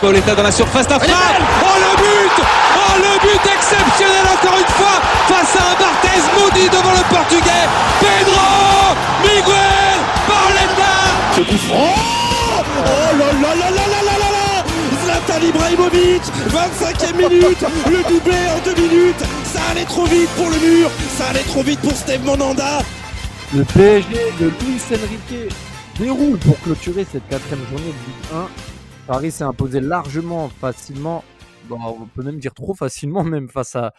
Pauletta dans la surface d'affaire. Oh le but Oh le but exceptionnel encore une fois face à un Barthez maudit devant le portugais Pedro Miguel Pauletta Oh là là là là là là là là Zlatan Ibrahimovic 25e minute Le doublé en deux minutes allait trop vite pour le mur Ça allait trop vite pour Steve Monanda Le PSG de Luis Enrique déroule pour clôturer cette quatrième journée de Ligue 1 Paris s'est imposé largement, facilement, on peut même dire trop facilement, même face à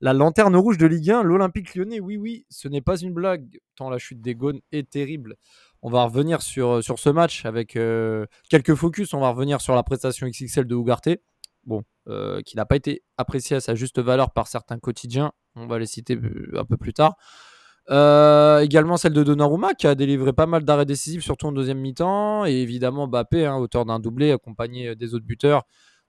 la lanterne rouge de Ligue 1, l'Olympique lyonnais. Oui, oui, ce n'est pas une blague, tant la chute des Gaunes est terrible. On va revenir sur, sur ce match avec euh, quelques focus. On va revenir sur la prestation XXL de Ougarté, bon, euh, qui n'a pas été appréciée à sa juste valeur par certains quotidiens. On va les citer euh, un peu plus tard. Euh, également celle de Donnarumma qui a délivré pas mal d'arrêts décisifs, surtout en deuxième mi-temps. Et évidemment Bappé, hein, auteur d'un doublé, accompagné des autres buteurs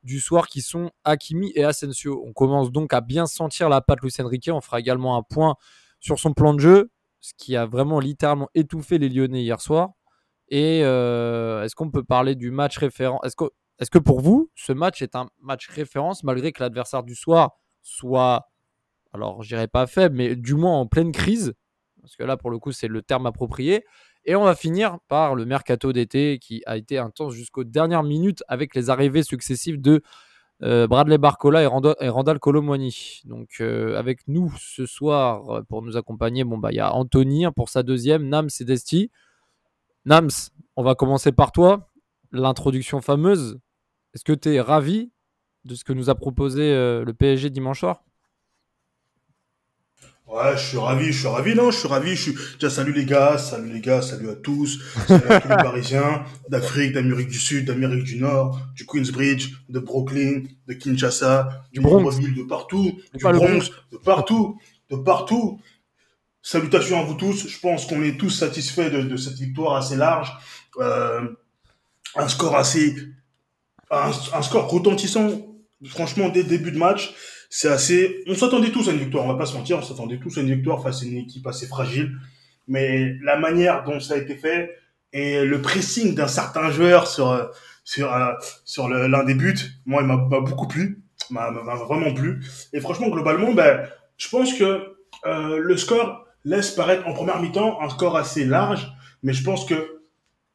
du soir qui sont Hakimi et Asensio. On commence donc à bien sentir la patte Luis Enrique. On fera également un point sur son plan de jeu, ce qui a vraiment littéralement étouffé les Lyonnais hier soir. Et est-ce qu'on peut parler du match référent? Est-ce est que pour vous, ce match est un match référence malgré que l'adversaire du soir soit, alors je dirais pas faible, mais du moins en pleine crise? Parce que là, pour le coup, c'est le terme approprié. Et on va finir par le mercato d'été qui a été intense jusqu'aux dernières minutes avec les arrivées successives de euh, Bradley Barcola et, Randall, Colomwani. Donc, euh, avec nous ce soir euh, pour nous accompagner, bon, bah, il y a Anthony hein, pour sa deuxième, Nams et Desti. Nams, on va commencer par toi. L'introduction fameuse. Est-ce que tu es ravi de ce que nous a proposé le PSG dimanche soir? Ouais, je suis ravi, je suis ravi, non, je suis ravi, je suis, déjà, salut les gars, salut les gars, salut à tous, salut à tous les Parisiens, d'Afrique, d'Amérique du Sud, d'Amérique du Nord, du Queensbridge, de Brooklyn, de Kinshasa, du Bronx, de partout, du Bronx, de partout, de partout. Salutations à vous tous, je pense qu'on est tous satisfaits de, de cette victoire assez large, euh, un score assez, un, score retentissant, franchement, dès le début de match, c'est assez. On s'attendait tous à une victoire, on va pas se mentir, on s'attendait tous à une victoire face à une équipe assez fragile. Mais la manière dont ça a été fait et le pressing d'un certain joueur sur sur euh, sur l'un des buts, moi, il m'a beaucoup plu, m'a vraiment plu. Et franchement, globalement, ben, je pense que euh, le score laisse paraître en première mi-temps un score assez large, mais je pense que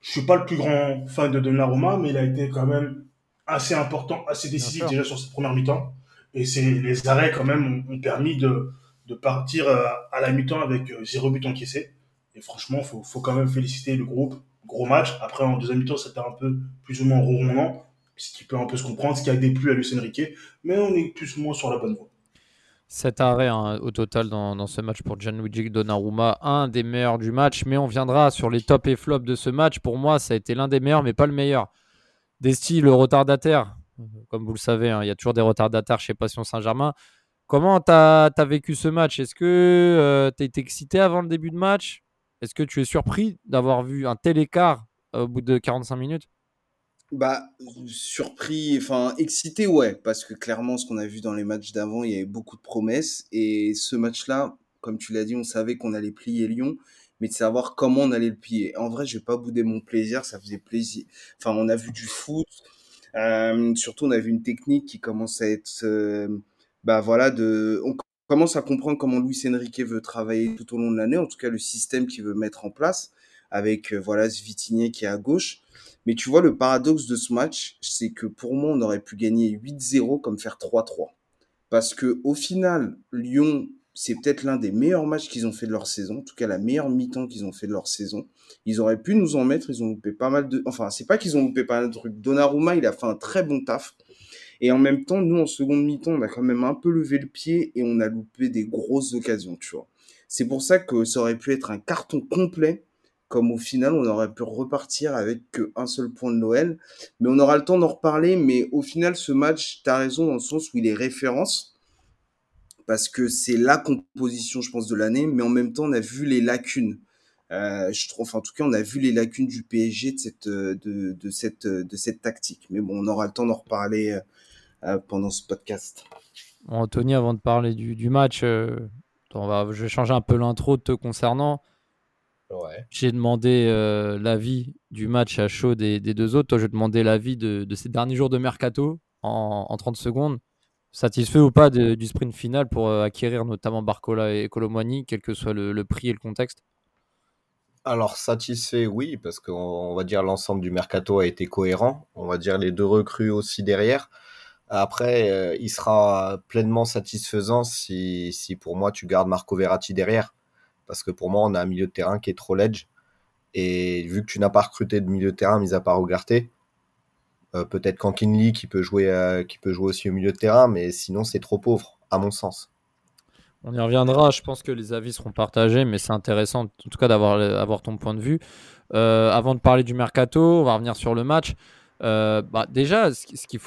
je suis pas le plus grand fan de Donnarumma, mais il a été quand même assez important, assez décisif déjà sur cette première mi-temps. Et c'est les arrêts quand même ont, permis de, de partir euh, à la mi-temps avec euh, zéro but encaissé. Et franchement, faut, faut quand même féliciter le groupe. Gros match. Après, en deuxième mi-temps, c'était un peu plus ou moins ronronnant, ce qui peut un peu se comprendre, ce qui a déplu à Lucien Riquet. Mais on est plus ou moins sur la bonne voie. Cet arrêt hein, au total dans, dans, ce match pour Gianluigi Donnarumma, un des meilleurs du match, mais on viendra sur les top et flops de ce match. Pour moi, ça a été l'un des meilleurs, mais pas le meilleur. Desti, le retardataire, comme vous le savez, hein, il y a toujours des retardataires chez Passion Saint-Germain. Comment tu as, vécu ce match? Est-ce que euh, tu excité avant le début de match? Est-ce que tu es surpris d'avoir vu un tel écart euh, au bout de 45 minutes? Bah, surpris, enfin excité, ouais, parce que clairement, ce qu'on a vu dans les matchs d'avant, il y avait beaucoup de promesses. Et ce match-là, comme tu l'as dit, on savait qu'on allait plier Lyon, mais de savoir comment on allait le plier. En vrai, je vais pas bouder mon plaisir, ça faisait plaisir. Enfin, on a vu du foot, euh, surtout, on a vu une technique qui commence à être, euh, bah voilà, de, on commence à comprendre comment Luis Enrique veut travailler tout au long de l'année, en tout cas le système qu'il veut mettre en place avec euh, voilà Svitinier qui est à gauche. Mais tu vois, le paradoxe de ce match, c'est que pour moi, on aurait pu gagner 8-0 comme faire 3-3. Parce que au final, Lyon c'est peut-être l'un des meilleurs matchs qu'ils ont fait de leur saison, en tout cas la meilleure mi-temps qu'ils ont fait de leur saison. Ils auraient pu nous en mettre, ils ont loupé pas mal de... Enfin, c'est pas qu'ils ont loupé pas mal de trucs. Donnarumma, il a fait un très bon taf. Et en même temps, nous, en seconde mi-temps, on a quand même un peu levé le pied et on a loupé des grosses occasions, tu vois. C'est pour ça que ça aurait pu être un carton complet, comme au final, on aurait pu repartir avec qu'un seul point de Noël. Mais on aura le temps d'en reparler. Mais au final, ce match, tu as raison dans le sens où il est référence parce que c'est la composition, je pense, de l'année, mais en même temps, on a vu les lacunes. Euh, je trouve, enfin, en tout cas, on a vu les lacunes du PSG de cette, de, de cette, de cette tactique. Mais bon, on aura le temps d'en reparler euh, pendant ce podcast. Anthony, avant de parler du, du match, euh, on va, je vais changer un peu l'intro te concernant. Ouais. J'ai demandé euh, l'avis du match à chaud des, des deux autres. Toi, je vais demander l'avis de, de ces derniers jours de mercato en, en 30 secondes. Satisfait ou pas du sprint final pour euh, acquérir notamment Barcola et Colomwani, quel que soit le, prix et le contexte? Alors satisfait, oui, parce qu'on on va dire l'ensemble du mercato a été cohérent. On va dire les deux recrues aussi derrière. Après, euh, il sera pleinement satisfaisant si, pour moi tu gardes Marco Verratti derrière. Parce que pour moi, on a un milieu de terrain qui est trop ledge. Et vu que tu n'as pas recruté de milieu de terrain, mis à part euh, peut-être Kankinli qui peut jouer euh, qui peut jouer aussi au milieu de terrain, mais sinon c'est trop pauvre, à mon sens. On y reviendra, je pense que les avis seront partagés, mais c'est intéressant en tout cas d'avoir avoir ton point de vue. Euh, avant de parler du mercato, on va revenir sur le match. Euh, bah, déjà, ce qui- ce qu'il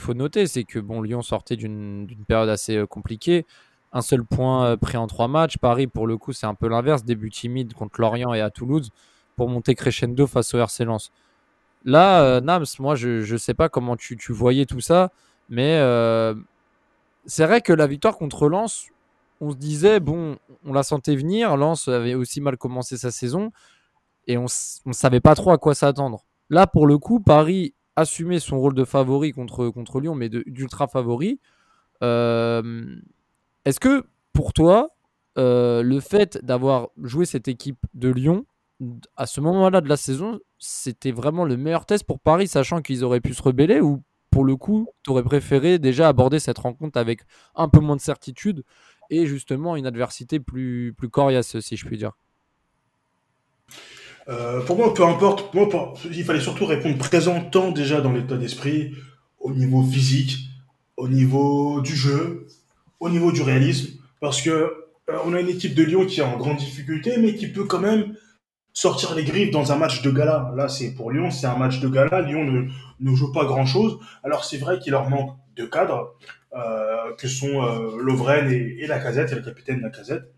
faut, noter, c'est que bon, Lyon sortait d'une période assez euh, compliquée. Un seul point euh, pris en trois matchs. Paris, pour le coup, c'est un peu l'inverse. Début timide contre Lorient et à Toulouse pour monter crescendo face au RC Lens. Là, euh, Nams, moi, je ne sais pas comment tu, voyais tout ça, mais euh, c'est vrai que la victoire contre Lens, on se disait, bon, on la sentait venir. Lens avait aussi mal commencé sa saison et on ne savait pas trop à quoi s'attendre. Là, pour le coup, Paris assumait son rôle de favori contre, contre Lyon, mais d'ultra favori. Euh, Est-ce que pour toi, le fait d'avoir joué cette équipe de Lyon à ce moment-là de la saison, c'était vraiment le meilleur test pour Paris, sachant qu'ils auraient pu se rebeller ou pour le coup, tu aurais préféré déjà aborder cette rencontre avec un peu moins de certitude et justement une adversité plus, plus coriace, si je puis dire. Euh, pour moi, peu importe. Il fallait surtout répondre présent tant déjà dans l'état d'esprit, au niveau physique, au niveau du jeu, au niveau du réalisme, parce que euh, on a une équipe de Lyon qui est en grande difficulté, mais qui peut quand même sortir les griffes dans un match de gala. Là, c'est pour Lyon, c'est un match de gala. Lyon ne, joue pas grand-chose. Alors c'est vrai qu'il leur manque de cadres, euh, que sont euh, Lovren et, et Lacazette, et le capitaine Lacazette.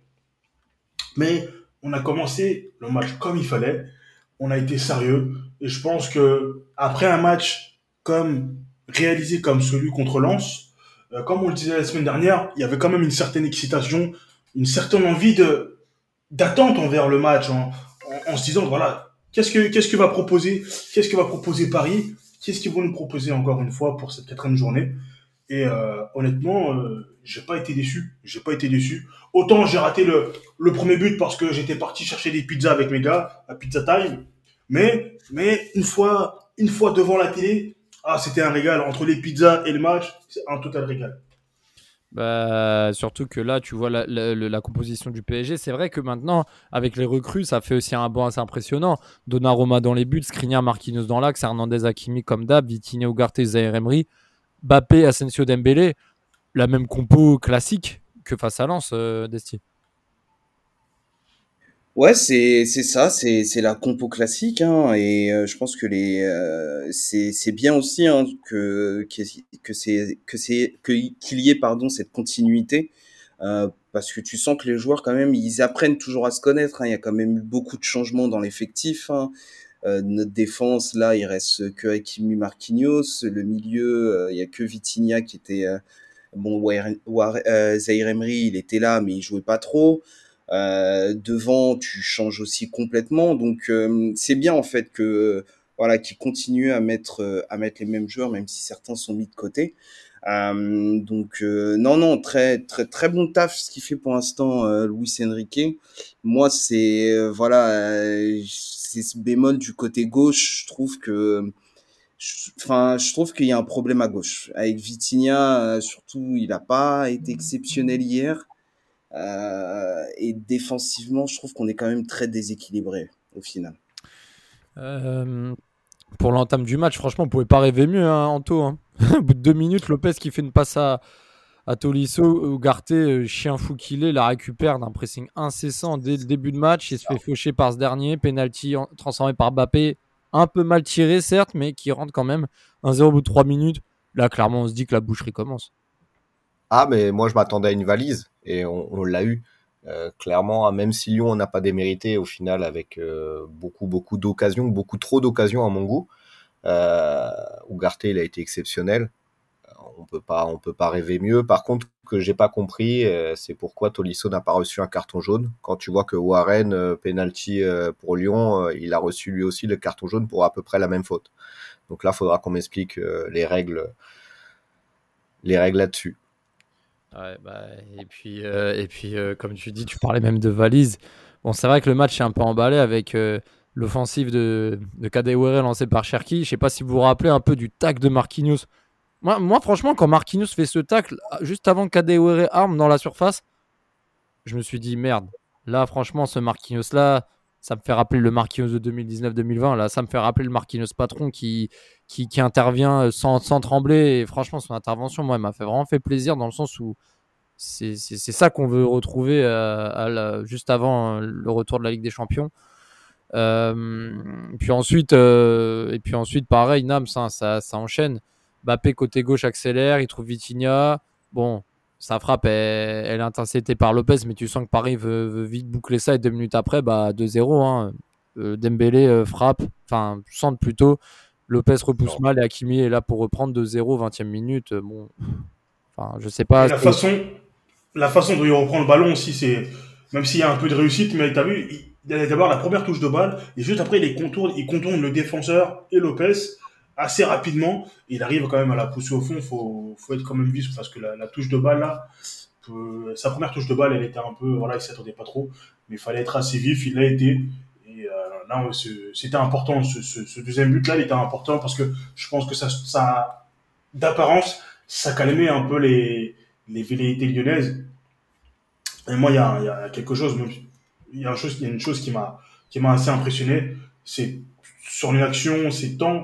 Mais on a commencé le match comme il fallait. On a été sérieux. Et je pense que après un match comme réalisé comme celui contre Lens, euh, comme on le disait la semaine dernière, il y avait quand même une certaine excitation, une certaine envie de d'attente envers le match, en, en, se disant voilà qu'est-ce que qu'est-ce que va proposer, qu'est-ce que va proposer Paris, qu'est-ce qu'ils vont nous proposer encore une fois pour cette quatrième journée. Et euh, honnêtement, euh, j'ai pas été déçu. J'ai pas été déçu. Autant j'ai raté le, le premier but parce que j'étais parti chercher des pizzas avec mes gars à Pizza Time. Mais, mais une fois, une fois devant la télé, ah, c'était un régal. Entre les pizzas et le match, c'est un total régal. Bah, surtout que là, tu vois la, composition du PSG. C'est vrai que maintenant, avec les recrues, ça fait aussi un banc assez impressionnant. Donnarumma dans les buts, Skriniar, Marquinhos dans l'axe, Hernandez, Hakimi comme d'hab, Vitinha, Ugarte, Zaire Emery, Bappé, Asensio, Dembélé. La même compo classique que face à Lens, euh, Desti. Ouais, c'est c'est ça, c'est c'est la compo classique, hein, et euh, je pense que les euh, c'est c'est bien aussi hein, que que c'est que c'est que qu'il y ait pardon cette continuité euh, parce que tu sens que les joueurs quand même ils apprennent toujours à se connaître. hein. Il y a quand même eu beaucoup de changements dans l'effectif. hein. Euh, notre défense là, il reste que Hakimi, Marquinhos. Le milieu, euh, il y a que Vitinha qui était euh, bon. War- War- euh, Zaïre Emery, il était là, mais il jouait pas trop. Euh, devant, tu changes aussi complètement. Donc euh, c'est bien en fait que voilà, qu'ils continuent à mettre euh, à mettre les mêmes joueurs, même si certains sont mis de côté. Euh, donc euh, non non très très très bon taf ce qu'il fait pour l'instant euh, Luis Enrique. Moi c'est voilà c'est ce bémol du côté gauche. Je trouve que Enfin, je trouve qu'il y a un problème à gauche. Avec Vitinha, surtout, il n'a pas été exceptionnel hier. Euh, et défensivement, je trouve qu'on est quand même très déséquilibré au final. Euh, pour l'entame du match, franchement, on pouvait pas rêver mieux, hein, Anto. hein. Au bout de deux minutes, Lopez qui fait une passe à, à Tolisso, Ugarte, euh, chien fou qu'il est, la récupère d'un pressing incessant dès le début de match. Il se fait faucher par ce dernier. Penalty en- transformé par Bappé. Un peu mal tiré, certes, mais qui rentre quand même. 1-0 au bout de 3 minutes. Là, clairement, on se dit que la boucherie commence. Ah, mais moi, je m'attendais à une valise et on, l'a eu. Euh, clairement, même si Lyon n'a pas démérité au final avec euh, beaucoup, beaucoup d'occasions, beaucoup trop d'occasions à mon goût. Euh, Ugarte, il a été exceptionnel. on peut pas, peut pas rêver mieux. Par contre, que j'ai pas compris, euh, c'est pourquoi Tolisso n'a pas reçu un carton jaune. Quand tu vois que Warren, euh, penalty euh, pour Lyon, il a reçu lui aussi le carton jaune pour à peu près la même faute. Donc là, faudra qu'on m'explique les règles, les règles là-dessus. Bah, et puis, et puis comme tu dis, tu parlais même de valise. Bon, c'est vrai que le match est un peu emballé avec l'offensive de, de Kadewere lancée par Cherki. Je sais pas si vous vous rappelez un peu du tac de Marquinhos moi, franchement, quand Marquinhos fait ce tacle, juste avant qu'Adewere arme dans la surface, je me suis dit, merde, là, franchement, ce Marquinhos-là, ça me fait rappeler le Marquinhos de 2019-2020. Là, ça me fait rappeler le Marquinhos patron qui, qui, intervient sans, sans, trembler. Et franchement, son intervention, moi, m'a fait vraiment fait plaisir dans le sens où c'est ça qu'on veut retrouver euh, juste avant le retour de la Ligue des Champions. Euh, puis ensuite, euh, et puis ensuite, pareil, Nams, ça, ça enchaîne. Bappé côté gauche accélère, il trouve Vitinha. Bon, sa frappe, elle, est interceptée par Lopez, mais tu sens que Paris veut, vite boucler ça et deux minutes après, bah 2-0. Hein. Euh, Dembélé euh, frappe, enfin centre plutôt. Lopez repousse mal et Hakimi est là pour reprendre 2-0 20e minute. Euh, bon, enfin je sais pas. la façon, la façon dont il reprend le ballon aussi, c'est même s'il y a un peu de réussite, mais tu as vu, il a d'abord la première touche de balle et juste après il contourne, il contourne le défenseur et Lopez assez rapidement. Il arrive quand même à la pousser au fond. Faut, faut être quand même vif parce que la, touche de balle là, sa première touche de balle, elle était un peu, voilà, il s'attendait pas trop, mais il fallait être assez vif. Il l'a été. Et euh, là, c'était important. Ce, deuxième but là, il était important parce que je pense que ça, ça d'apparence, ça calmait un peu les, les velléités lyonnaises. Et moi, il y a, y a, quelque chose, il y a, une chose, y a une chose qui m'a, qui m'a assez impressionné. C'est sur une action, c'est euh,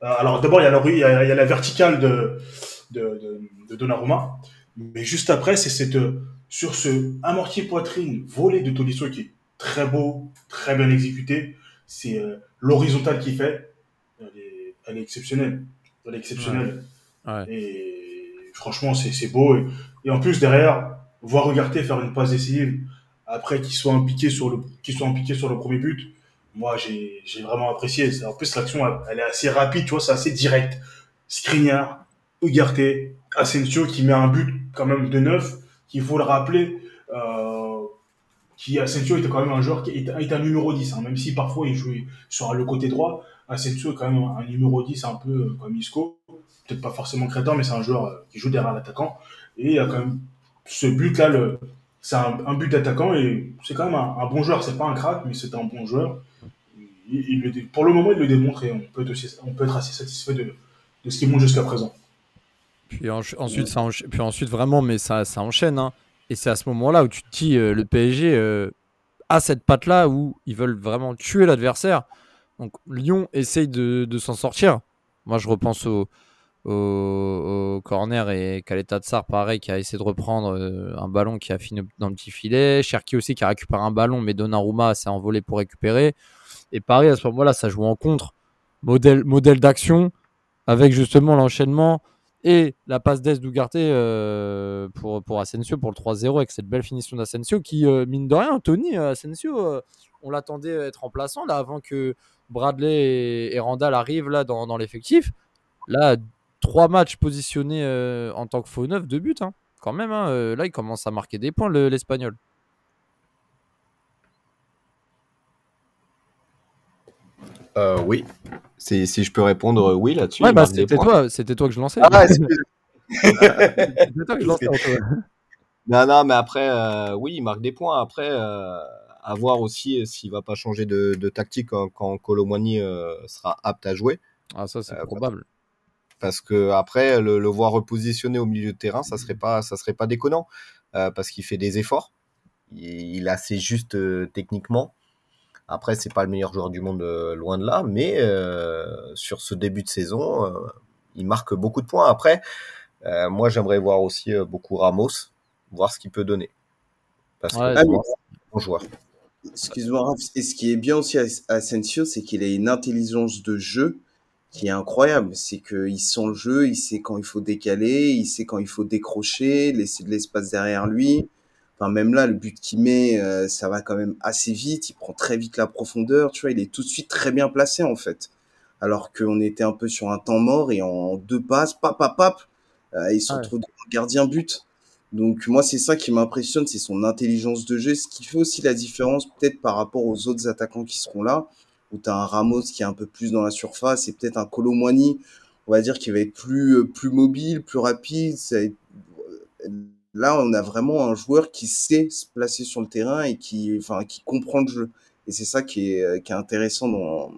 alors d'abord, il y, a la, il, y a, il y a la verticale de, de, de, Donnarumma, mais juste après, c'est cette sur ce amorti poitrine volé de Tolisso qui est très beau, très bien exécuté. C'est euh, l'horizontale qu'il fait. Elle est, elle est, exceptionnelle. Elle est exceptionnelle. Ouais. Et franchement, c'est beau. Et, en plus, derrière, voir regarder faire une passe décisive après qu'il soit impliqué sur le qu'il soit impliqué sur le premier but moi, j'ai vraiment apprécié. En plus, l'action, elle, est assez rapide, tu vois, c'est assez direct. Skriniar, Ugarte, Asensio qui met un but quand même de neuf, qu'il faut le rappeler. Euh, qui Asensio était quand même un joueur qui est, un numéro 10, hein, même si parfois il jouait sur le côté droit. Asensio est quand même un numéro 10 un peu euh, comme Isco, peut-être pas forcément crétin, mais c'est un joueur euh, qui joue derrière l'attaquant. Et il y a quand même ce but-là, c'est un, but d'attaquant et c'est quand même un, bon joueur. C'est pas un crack, mais c'est un bon joueur pour le moment, il le démontre et on peut être, assez satisfait de, de ce qu'il montre jusqu'à présent. Puis ensuite, ça puis ensuite, vraiment, mais ça, ça enchaîne. Hein. Et c'est à ce moment-là où tu te dis, euh, le PSG euh, a cette patte-là où ils veulent vraiment tuer l'adversaire. Donc Lyon essaye de, de s'en sortir. Moi, je repense au, corner et Kaleta Tsar, pareil, qui a essayé de reprendre euh, un ballon qui a fini dans le petit filet. Cherki aussi qui a récupéré un ballon, mais Donnarumma s'est envolé pour récupérer. Et Paris, à ce moment-là, ça joue en contre. Modèle, d'action avec justement l'enchaînement et la passe d'Est d'Ugarte euh, pour, pour Asensio pour le 3-0 avec cette belle finition d'Asensio qui, euh, mine de rien, Tony euh, Asensio, on l'attendait être remplaçant là avant que Bradley et, Randall arrivent là dans, dans l'effectif. Là, trois matchs positionnés en tant que faux neuf, deux buts hein. quand même. Hein. là, il commence à marquer des points l'Espagnol. Euh, oui. Si, si, je peux répondre euh, oui là-dessus. Ouais, bah, c'était toi, c'était toi que je lançais. Ah, c'était toi que je lançais. non, non, mais après, euh, oui, il marque des points. Après, euh, à voir aussi s'il va pas changer de, de tactique quand, quand Colomani sera apte à jouer. Ah, ça, c'est probable. Parce que après, le, le, voir repositionner au milieu de terrain, ça serait pas, ça serait pas déconnant. parce qu'il fait des efforts. Il, il est assez juste techniquement. Après, c'est pas le meilleur joueur du monde, euh, loin de là, mais euh, sur ce début de saison, euh, il marque beaucoup de points. Après, moi, j'aimerais voir aussi beaucoup Ramos, voir ce qu'il peut donner. Parce que c'est un bon joueur. Excuse-moi, et ce qui est bien aussi à Asensio, c'est qu'il a une intelligence de jeu qui est incroyable. C'est qu'il sent le jeu, il sait quand il faut décaler, il sait quand il faut décrocher, laisser de l'espace derrière lui même là, le but qu'il met, euh, ça va quand même assez vite. Il prend très vite la profondeur. Tu vois, il est tout de suite très bien placé en fait. Alors qu'on était un peu sur un temps mort et en deux passes, pap, pap, pap, Euh, ils sont Ouais. trop gardien but. Donc moi, c'est ça qui m'impressionne, c'est son intelligence de jeu. Ce qui fait aussi la différence peut-être par rapport aux autres attaquants qui seront là, où tu as un Ramos qui est un peu plus dans la surface et peut-être un Colomwani, on va dire, qui va être plus, euh, plus mobile, plus rapide. Ça va être- Là, on a vraiment un joueur qui sait se placer sur le terrain et qui, enfin, qui comprend le jeu. Et c'est ça qui est, euh, qui est intéressant dans,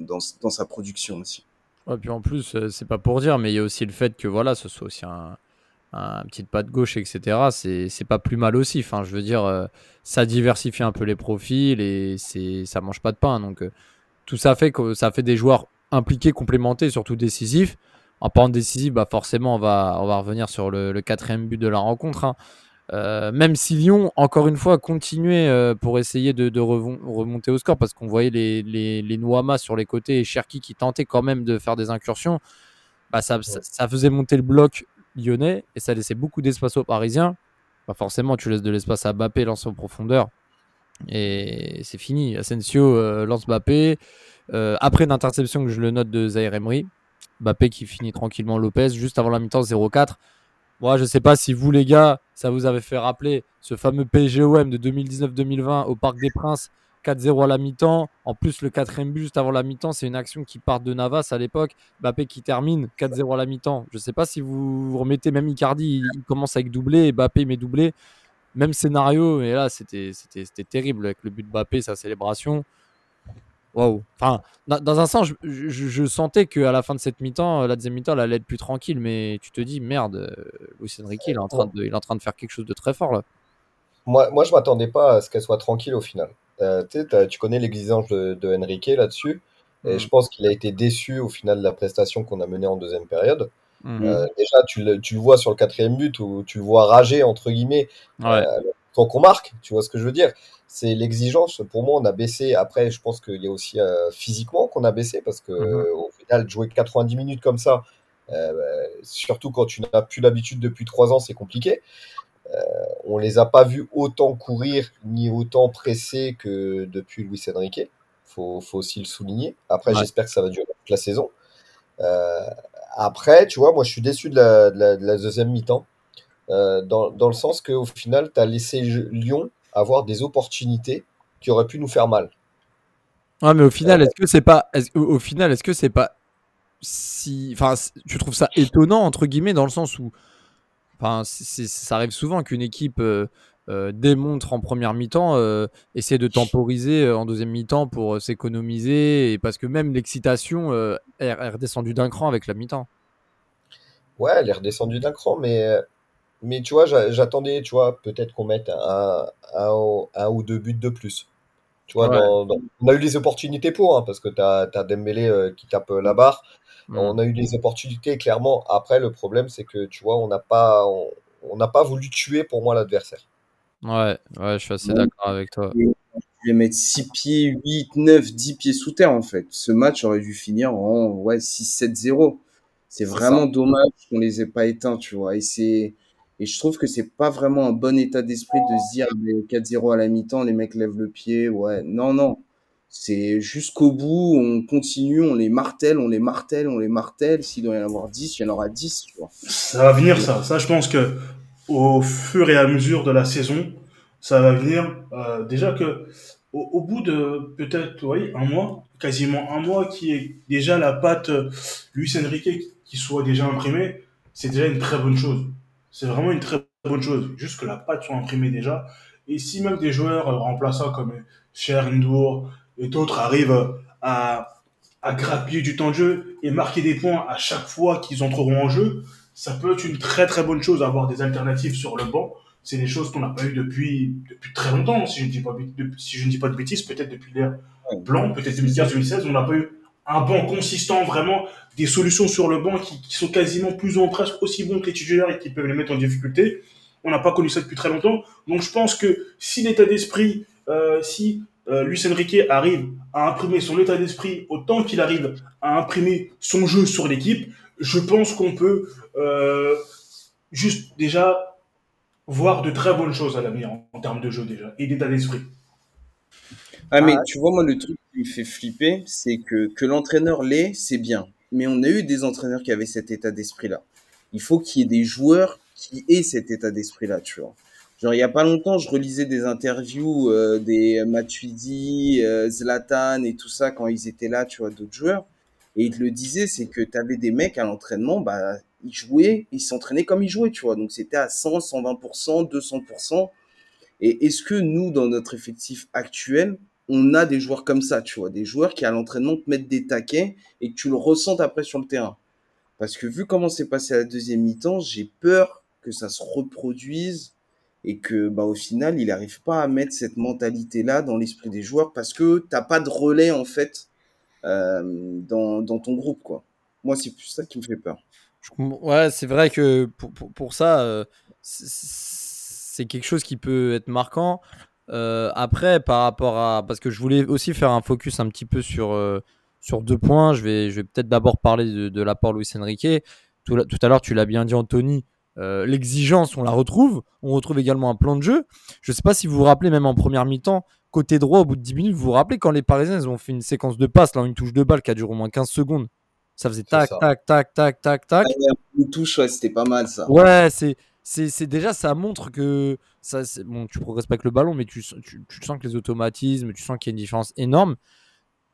dans, sa production aussi. Ouais, puis en plus, euh, c'est pas pour dire, mais il y a aussi le fait que voilà, ce soit aussi un, un petit pas de gauche, etc. C'est pas plus mal aussi. Enfin, je veux dire, euh, ça diversifie un peu les profils et ça mange pas de pain. Donc tout ça fait que ça fait des joueurs impliqués, complémentés, surtout décisifs. En parlant de décisif, bah forcément, on va, on va revenir sur le, le quatrième but de la rencontre. hein. Euh, même si Lyon, encore une fois, continuait euh, pour essayer de, remonter au score, parce qu'on voyait les, les, sur les côtés et Cherki qui tentaient quand même de faire des incursions, bah ça, ça, ça faisait monter le bloc lyonnais et ça laissait beaucoup d'espace aux Parisiens. Bah forcément, tu laisses de l'espace à Mbappé, lance en profondeur. Et c'est fini. Asensio euh, lance Mbappé. Euh, après une interception que je le note de Zaire Emery, Mbappé qui finit tranquillement Lopez juste avant la mi-temps 0-4. Moi, je sais pas si vous, les gars, ça vous avait fait rappeler ce fameux PSGOM de 2019-2020 au Parc des Princes, 4-0 à la mi-temps. En plus, le quatrième but juste avant la mi-temps, c'est une action qui part de Navas à l'époque. Mbappé qui termine 4-0 à la mi-temps. Je sais pas si vous remettez, même Icardi, il, commence avec doublé, et Mbappé met doublé. Même scénario, et là, c'était terrible avec le but de Mbappé, sa célébration. Waouh. Enfin, dans, dans un sens, je, je- je sentais qu'à la fin de cette mi-temps, euh, la deuxième mi-temps, elle allait être plus tranquille, mais tu te dis, merde, euh, Luis Enrique, il est, en train de, il est en train de faire quelque chose de très fort là. Moi, moi, je m'attendais pas à ce qu'elle soit tranquille au final. Euh, tu connais l'exigence de, de Enrique là-dessus. Et Mm. je pense qu'il a été déçu au final de la prestation qu'on a menée en deuxième période. Mm. Euh, déjà, tu le, tu le vois sur le quatrième but où tu le vois rager, entre guillemets, Ouais. Tant qu'on marque. Tu vois ce que je veux dire? C'est l'exigence. Pour moi, on a baissé. Après, je pense qu'il y a aussi euh, physiquement qu'on a baissé parce que Mhm. au final, jouer 90 minutes comme ça, euh, surtout quand tu n'as plus l'habitude depuis trois ans, c'est compliqué. Euh, on les a pas vus autant courir ni autant presser que depuis Luis Enrique. Faut, faut aussi le souligner. Après, Ouais. j'espère que ça va durer toute la saison. Euh, après, tu vois, moi, je suis déçu de la, de la- de la deuxième mi-temps, euh, dans, dans le sens qu'au final, tu as laissé Lyon avoir des opportunités qui auraient pu nous faire mal. Ouais, mais au final, est-ce que c'est pas, au final, est-ce que c'est pas si, enfin, tu trouves ça étonnant entre guillemets dans le sens où, enfin, ça arrive souvent qu'une équipe euh, euh, démontre en première mi-temps, euh, essaie de temporiser euh, en deuxième mi-temps pour euh, s'économiser et parce que même l'excitation euh, est, est redescendue d'un cran avec la mi-temps. Ouais, elle est redescendue d'un cran, mais, euh, mais tu vois, j'a- j'attendais, tu vois, peut-être qu'on mette un, un, ou- un ou deux buts de plus. Tu vois, Ouais. dans- dans- on a eu les opportunités pour, hein, parce que tu as, Dembélé euh, qui tape euh, la barre. Mm. On a eu des opportunités, clairement. Après, le problème, c'est que, tu vois, on n'a pas, on, on n'a pas voulu tuer, pour moi, l'adversaire. Ouais, ouais, je suis assez Ouais. d'accord avec toi. Je vais mettre 6 pieds, 8, 9, 10 pieds sous terre, en fait. Ce match aurait dû finir en ouais, 6-7-0. C'est vraiment dommage qu'on les ait pas éteints, tu vois. Et c'est, et je trouve que c'est pas vraiment un bon état d'esprit de se dire, ah, mais 4-0 à la mi-temps, les mecs lèvent le pied. Ouais, non, non. C'est jusqu'au bout, on continue, on les martèle, on les martèle, on les martèle. S'il doit y en avoir 10, il y en aura 10, tu vois. Ça va venir, ça. Ça, je pense que au fur et à mesure de la saison, ça va venir. Euh, déjà que au bout de peut-être oui, un mois, quasiment un mois, qui est déjà la patte euh, Luis Enrique qui soit déjà imprimée, c'est déjà une très bonne chose. C'est vraiment une très bonne chose. Juste que la patte soit imprimée déjà. Et si même des joueurs euh, remplaçants comme Cher, Ndour et d'autres arrivent à, à grappiller du temps de jeu et marquer des points à chaque fois qu'ils entreront en jeu, ça peut être une très très bonne chose avoir des alternatives sur le banc. C'est des choses qu'on n'a pas eu depuis, depuis très longtemps, si je ne dis pas, si je ne dis pas de bêtises, peut-être depuis l'ère blanc, peut-être 2015-2016, on n'a pas eu un banc consistant, vraiment des solutions sur le banc qui, qui sont quasiment plus ou moins presque aussi bons que les titulaires et qui peuvent les mettre en difficulté. On n'a pas connu ça depuis très longtemps. Donc je pense que si l'état d'esprit, euh, si euh, Luis Enrique arrive à imprimer son état d'esprit autant qu'il arrive à imprimer son jeu sur l'équipe, je pense qu'on peut euh, juste déjà voir de très bonnes choses à l'avenir en, en termes de jeu déjà et d'état d'esprit. Ah, mais tu vois, moi, le truc qui me fait flipper, c'est que, que l'entraîneur l'ait, c'est bien. Mais on a eu des entraîneurs qui avaient cet état d'esprit-là. Il faut qu'il y ait des joueurs qui aient cet état d'esprit-là, tu vois. Genre, il y a pas longtemps, je relisais des interviews euh, des Matuidi, euh, Zlatan et tout ça quand ils étaient là, tu vois, d'autres joueurs. Et ils le disaient, c'est que tu avais des mecs à l'entraînement, bah, ils jouaient, ils s'entraînaient comme ils jouaient, tu vois. Donc, c'était à 100, 120%, 200%. Et est-ce que nous, dans notre effectif actuel, on a des joueurs comme ça, tu vois, des joueurs qui à l'entraînement te mettent des taquets et que tu le ressentes après sur le terrain. Parce que vu comment c'est passé à la deuxième mi-temps, j'ai peur que ça se reproduise et que bah au final, il n'arrive pas à mettre cette mentalité-là dans l'esprit des joueurs parce que t'as pas de relais en fait euh, dans, dans ton groupe, quoi. Moi, c'est plus ça qui me fait peur. Ouais, c'est vrai que pour, pour, ça, euh, c'est quelque chose qui peut être marquant. Euh, après, par rapport à. Parce que je voulais aussi faire un focus un petit peu sur, euh, sur deux points. Je vais, je vais peut-être d'abord parler de, de l'apport Luis Enrique. Tout, tout à l'heure, tu l'as bien dit, Anthony. Euh, L'exigence, on la retrouve. On retrouve également un plan de jeu. Je ne sais pas si vous vous rappelez, même en première mi-temps, côté droit, au bout de 10 minutes, vous vous rappelez quand les Parisiens ils ont fait une séquence de passes, là, une touche de balle qui a duré au moins 15 secondes. Ça faisait tac, ça. tac, tac, tac, tac, tac. Une touche, ouais, c'était pas mal ça. Ouais, c'est c'est déjà ça montre que ça bon tu progresses pas avec le ballon mais tu, tu, sens que les automatismes tu sens qu'il y a une différence énorme.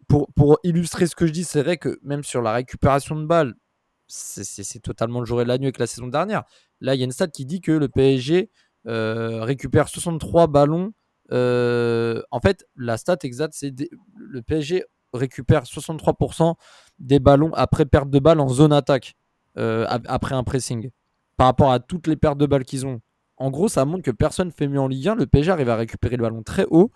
Pour, pour illustrer ce que je dis c'est vrai que même sur la récupération de balles c'est totalement le jour et la nuit avec la saison dernière. Là il y a une stat qui dit que le PSG euh, récupère 63 ballons euh, en fait la stat exacte c'est le PSG récupère 63% des ballons après perte de balle en zone attaque euh, après un pressing par rapport à toutes les pertes de balles qu'ils ont. En gros, ça montre que personne fait mieux en Ligue 1. Le PSG arrive à récupérer le ballon très haut.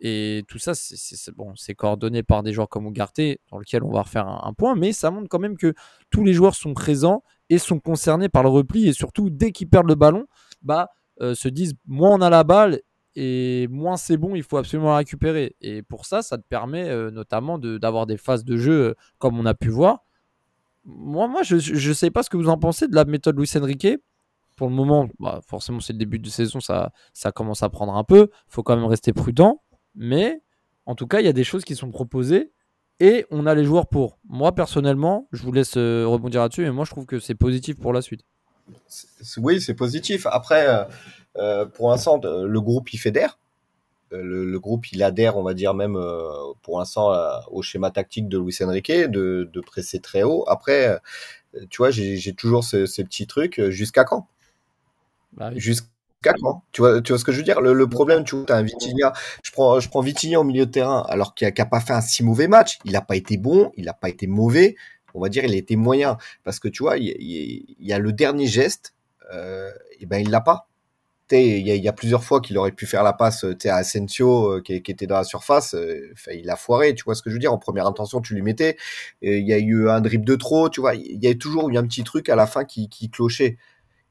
Et tout ça, c'est bon, coordonné par des joueurs comme Ougarté, dans lequel on va refaire un, point. Mais ça montre quand même que tous les joueurs sont présents et sont concernés par le repli. Et surtout, dès qu'ils perdent le ballon, bah, euh, se disent moins on a la balle et moins c'est bon, il faut absolument la récupérer. Et pour ça, ça te permet euh, notamment d'avoir de, des phases de jeu euh, comme on a pu voir moi, moi je ne sais pas ce que vous en pensez de la méthode Luis Enrique. Pour le moment, bah, forcément, c'est le début de saison, ça, commence à prendre un peu. Il faut quand même rester prudent. Mais en tout cas, il y a des choses qui sont proposées et on a les joueurs pour. Moi, personnellement, je vous laisse euh, rebondir là-dessus, mais moi, je trouve que c'est positif pour la suite. Oui, c'est positif. Après, euh, euh, pour l'instant, le groupe, il fédère. Le, le, groupe, il adhère, on va dire même euh, pour l'instant euh, au schéma tactique de Luis Enrique, de, de presser très haut. Après, euh, tu vois, j'ai toujours ce, ces petits trucs. Jusqu'à quand? Bah oui. Jusqu'à quand? Tu vois, tu vois ce que je veux dire? Le, le, problème, tu vois, as un Vitinha. Je prends, je prends Vitinha au milieu de terrain, alors qu'il n'a pas fait un si mauvais match. Il n'a pas été bon, il n'a pas été mauvais. On va dire, il a été moyen parce que tu vois, il, il, il y a le dernier geste, euh, et ben il l'a pas il y, y, a plusieurs fois qu'il aurait pu faire la passe à Asensio euh, qui, qui, était dans la surface. Euh, il a foiré, tu vois ce que je veux dire. En première intention, tu lui mettais. Il y a eu un dribble de trop, tu vois. Il y a toujours eu un petit truc à la fin qui, qui clochait.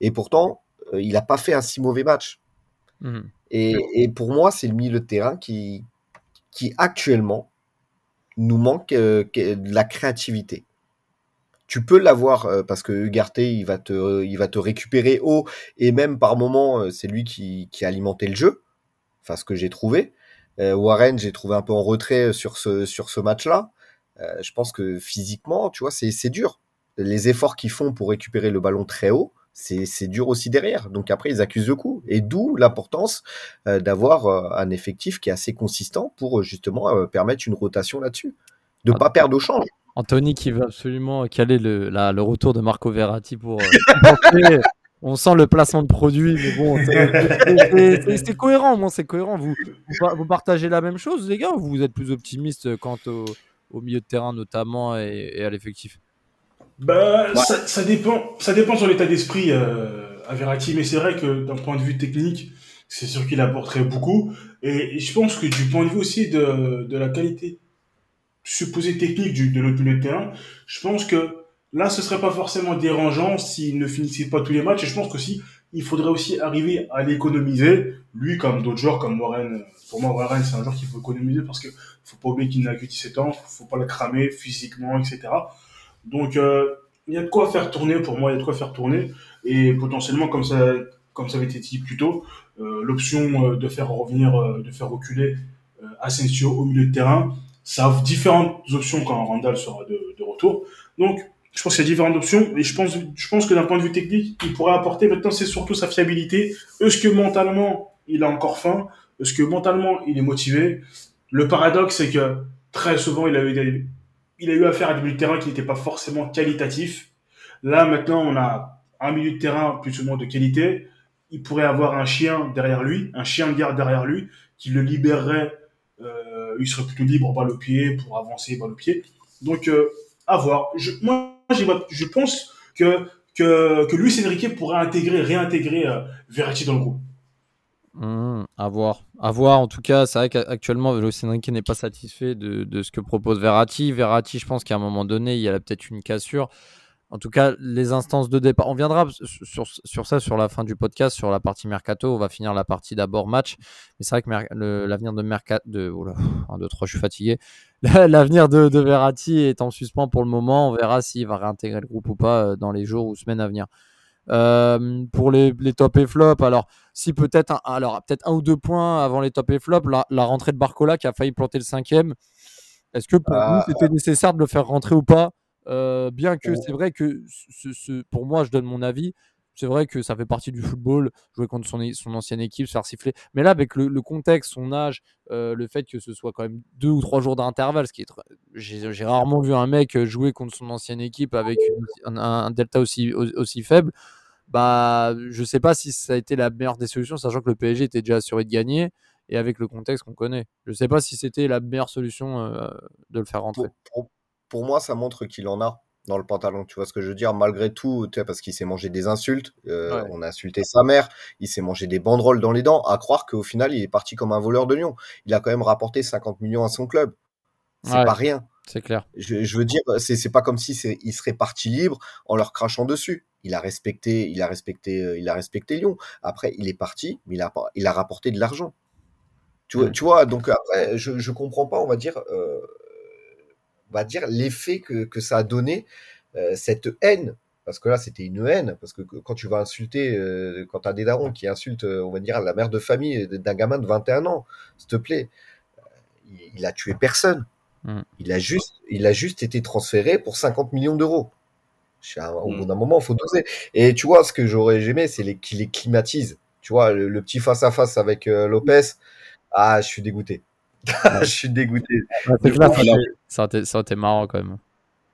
Et pourtant, euh, il n'a pas fait un si mauvais match. Mmh. Et, et, pour moi, c'est le milieu de terrain qui, qui actuellement nous manque euh, de la créativité tu peux l'avoir euh, parce que Ugarte il va te il va te récupérer haut et même par moment euh, c'est lui qui, qui a alimenté le jeu. Enfin ce que j'ai trouvé. Euh, Warren j'ai trouvé un peu en retrait sur ce sur ce match là euh, je pense que physiquement tu vois c'est c'est dur. Les efforts qu'ils font pour récupérer le ballon très haut c'est c'est dur aussi derrière. Donc après ils accusent le coup et d'où l'importance euh, d'avoir euh, un effectif qui est assez consistant pour justement permettre une rotation là-dessus. De pas perdre au change Anthony qui veut absolument caler le, la, le retour de Marco Verratti pour. Euh, on sent le placement de produit, mais bon, c'est cohérent, moi c'est cohérent. Vous, vous, vous, partagez la même chose, les gars, ou vous êtes plus optimiste quant au, au milieu de terrain notamment et, et à l'effectif? Bah, ouais. ça, ça, dépend, ça dépend sur l'état d'esprit euh, à Verratti, mais c'est vrai que d'un point de vue technique, c'est sûr qu'il apporterait beaucoup. Et, et, je pense que du point de vue aussi de, de la qualité supposé technique du, de notre milieu de terrain, je pense que là, ce serait pas forcément dérangeant s'il ne finissait pas tous les matchs. Et je pense qu'aussi, il faudrait aussi arriver à l'économiser. Lui, comme d'autres joueurs, comme Warren. Pour moi, Warren, c'est un joueur qu'il faut économiser parce que faut pas oublier qu'il n'a que 17 ans. Faut pas le cramer physiquement, etc. Donc, euh, il y a de quoi faire tourner. Pour moi, il y a de quoi faire tourner. Et potentiellement, comme ça, comme ça avait été dit plus tôt, euh, l'option de faire revenir, de faire reculer euh, Asensio au milieu de terrain, ça offre différentes options quand Randall sera de, de, retour. Donc, Je pense qu'il y a différentes options et je pense, je pense que d'un point de vue technique, il pourrait apporter. Maintenant, c'est surtout sa fiabilité. Est-ce que mentalement, il a encore faim? Est-ce que mentalement, il est motivé? Le paradoxe, c'est que très souvent, il a eu, des, il a eu affaire à des milieux de terrain qui n'étaient pas forcément qualitatifs. Là, maintenant, on a un milieu de terrain plus ou moins de qualité. Il pourrait avoir un chien derrière lui, un chien de garde derrière lui, qui le libérerait. Euh, il serait plutôt libre balle au pied pour avancer balle au pied. Donc, euh, à voir. Je, moi, je pense que, que, que Luis Enrique pourrait intégrer, réintégrer euh, Verratti dans le groupe. Mmh, à voir. À voir. En tout cas, c'est vrai qu'actuellement, Luis Enrique n'est pas satisfait de, de, ce que propose Verratti. Verratti, je pense qu'à un moment donné, il y a peut-être une cassure. En tout cas, les instances de départ. On viendra sur, sur, ça sur la fin du podcast, sur la partie mercato. On va finir la partie d'abord match. Mais c'est vrai que l'avenir de mercato. De, oh là, 1, 2, 3, je suis fatigué. L'avenir de, de, Verratti est en suspens pour le moment. On verra s'il va réintégrer le groupe ou pas euh, dans les jours ou semaines à venir. Euh, pour les, les top et flop, alors si peut-être alors peut-être un ou deux points avant les top et flop, la, la, rentrée de Barcola qui a failli planter le cinquième. Est-ce que pour vous euh, c'était nécessaire de le faire rentrer ou pas? Euh, bien que c'est vrai que ce, pour moi, je donne mon avis. C'est vrai que ça fait partie du football, jouer contre son, son ancienne équipe, se faire siffler. Mais là, avec le, contexte, son âge, euh, le fait que ce soit quand même deux ou trois jours d'intervalle, ce qui est j'ai rarement vu un mec jouer contre son ancienne équipe avec un, delta aussi, aussi faible. Bah, je sais pas si ça a été la meilleure des solutions, sachant que le PSG était déjà assuré de gagner et avec le contexte qu'on connaît. Je sais pas si c'était la meilleure solution euh, de le faire rentrer pour moi, ça montre qu'il en a dans le pantalon. Tu vois ce que je veux dire? Malgré tout, tu parce qu'il s'est mangé des insultes, euh, on a insulté sa mère, il s'est mangé des banderoles dans les dents, à croire qu'au final, il est parti comme un voleur de lion. Il a quand même rapporté 50 millions à son club. C'est pas rien. C'est clair. Je, veux dire, c'est pas comme si il serait parti libre en leur crachant dessus. Il a respecté, il a respecté, euh, il a respecté Lyon. Après, il est parti, mais il a, il a rapporté de l'argent. Tu, vois, tu vois, donc après, je, je comprends pas, on va dire. Euh, va dire, l'effet que, que, ça a donné, euh, cette haine. Parce que là, c'était une haine. Parce que quand tu vas insulter, euh, quand tu as des darons qui insultent, euh, on va dire, la mère de famille d'un gamin de 21 ans, s'il te plaît, il, a tué personne. Mm. Il, a juste, il a juste été transféré pour 50 millions d'euros. Au mm. bout d'un moment, il faut doser. Et tu vois, ce que j'aurais aimé, c'est qu'il les climatise. Tu vois, le, petit face-à-face avec Lopez, ah, je suis dégoûté. je suis dégoûté. ça, aurait été, marrant quand même.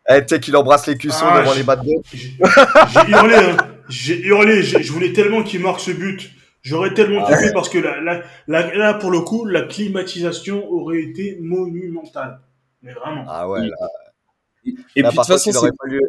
Eh, tu sais qu'il embrasse les cuissons ah, devant les bas de J'ai hurlé, hein. j'ai hurlé, je voulais tellement qu'il marque ce but. J'aurais tellement ah kiffé parce que là, là, pour le coup, la climatisation aurait été monumentale. Mais vraiment. Ah ouais, là. Et, puis, de toute façon, il aurait, fallu,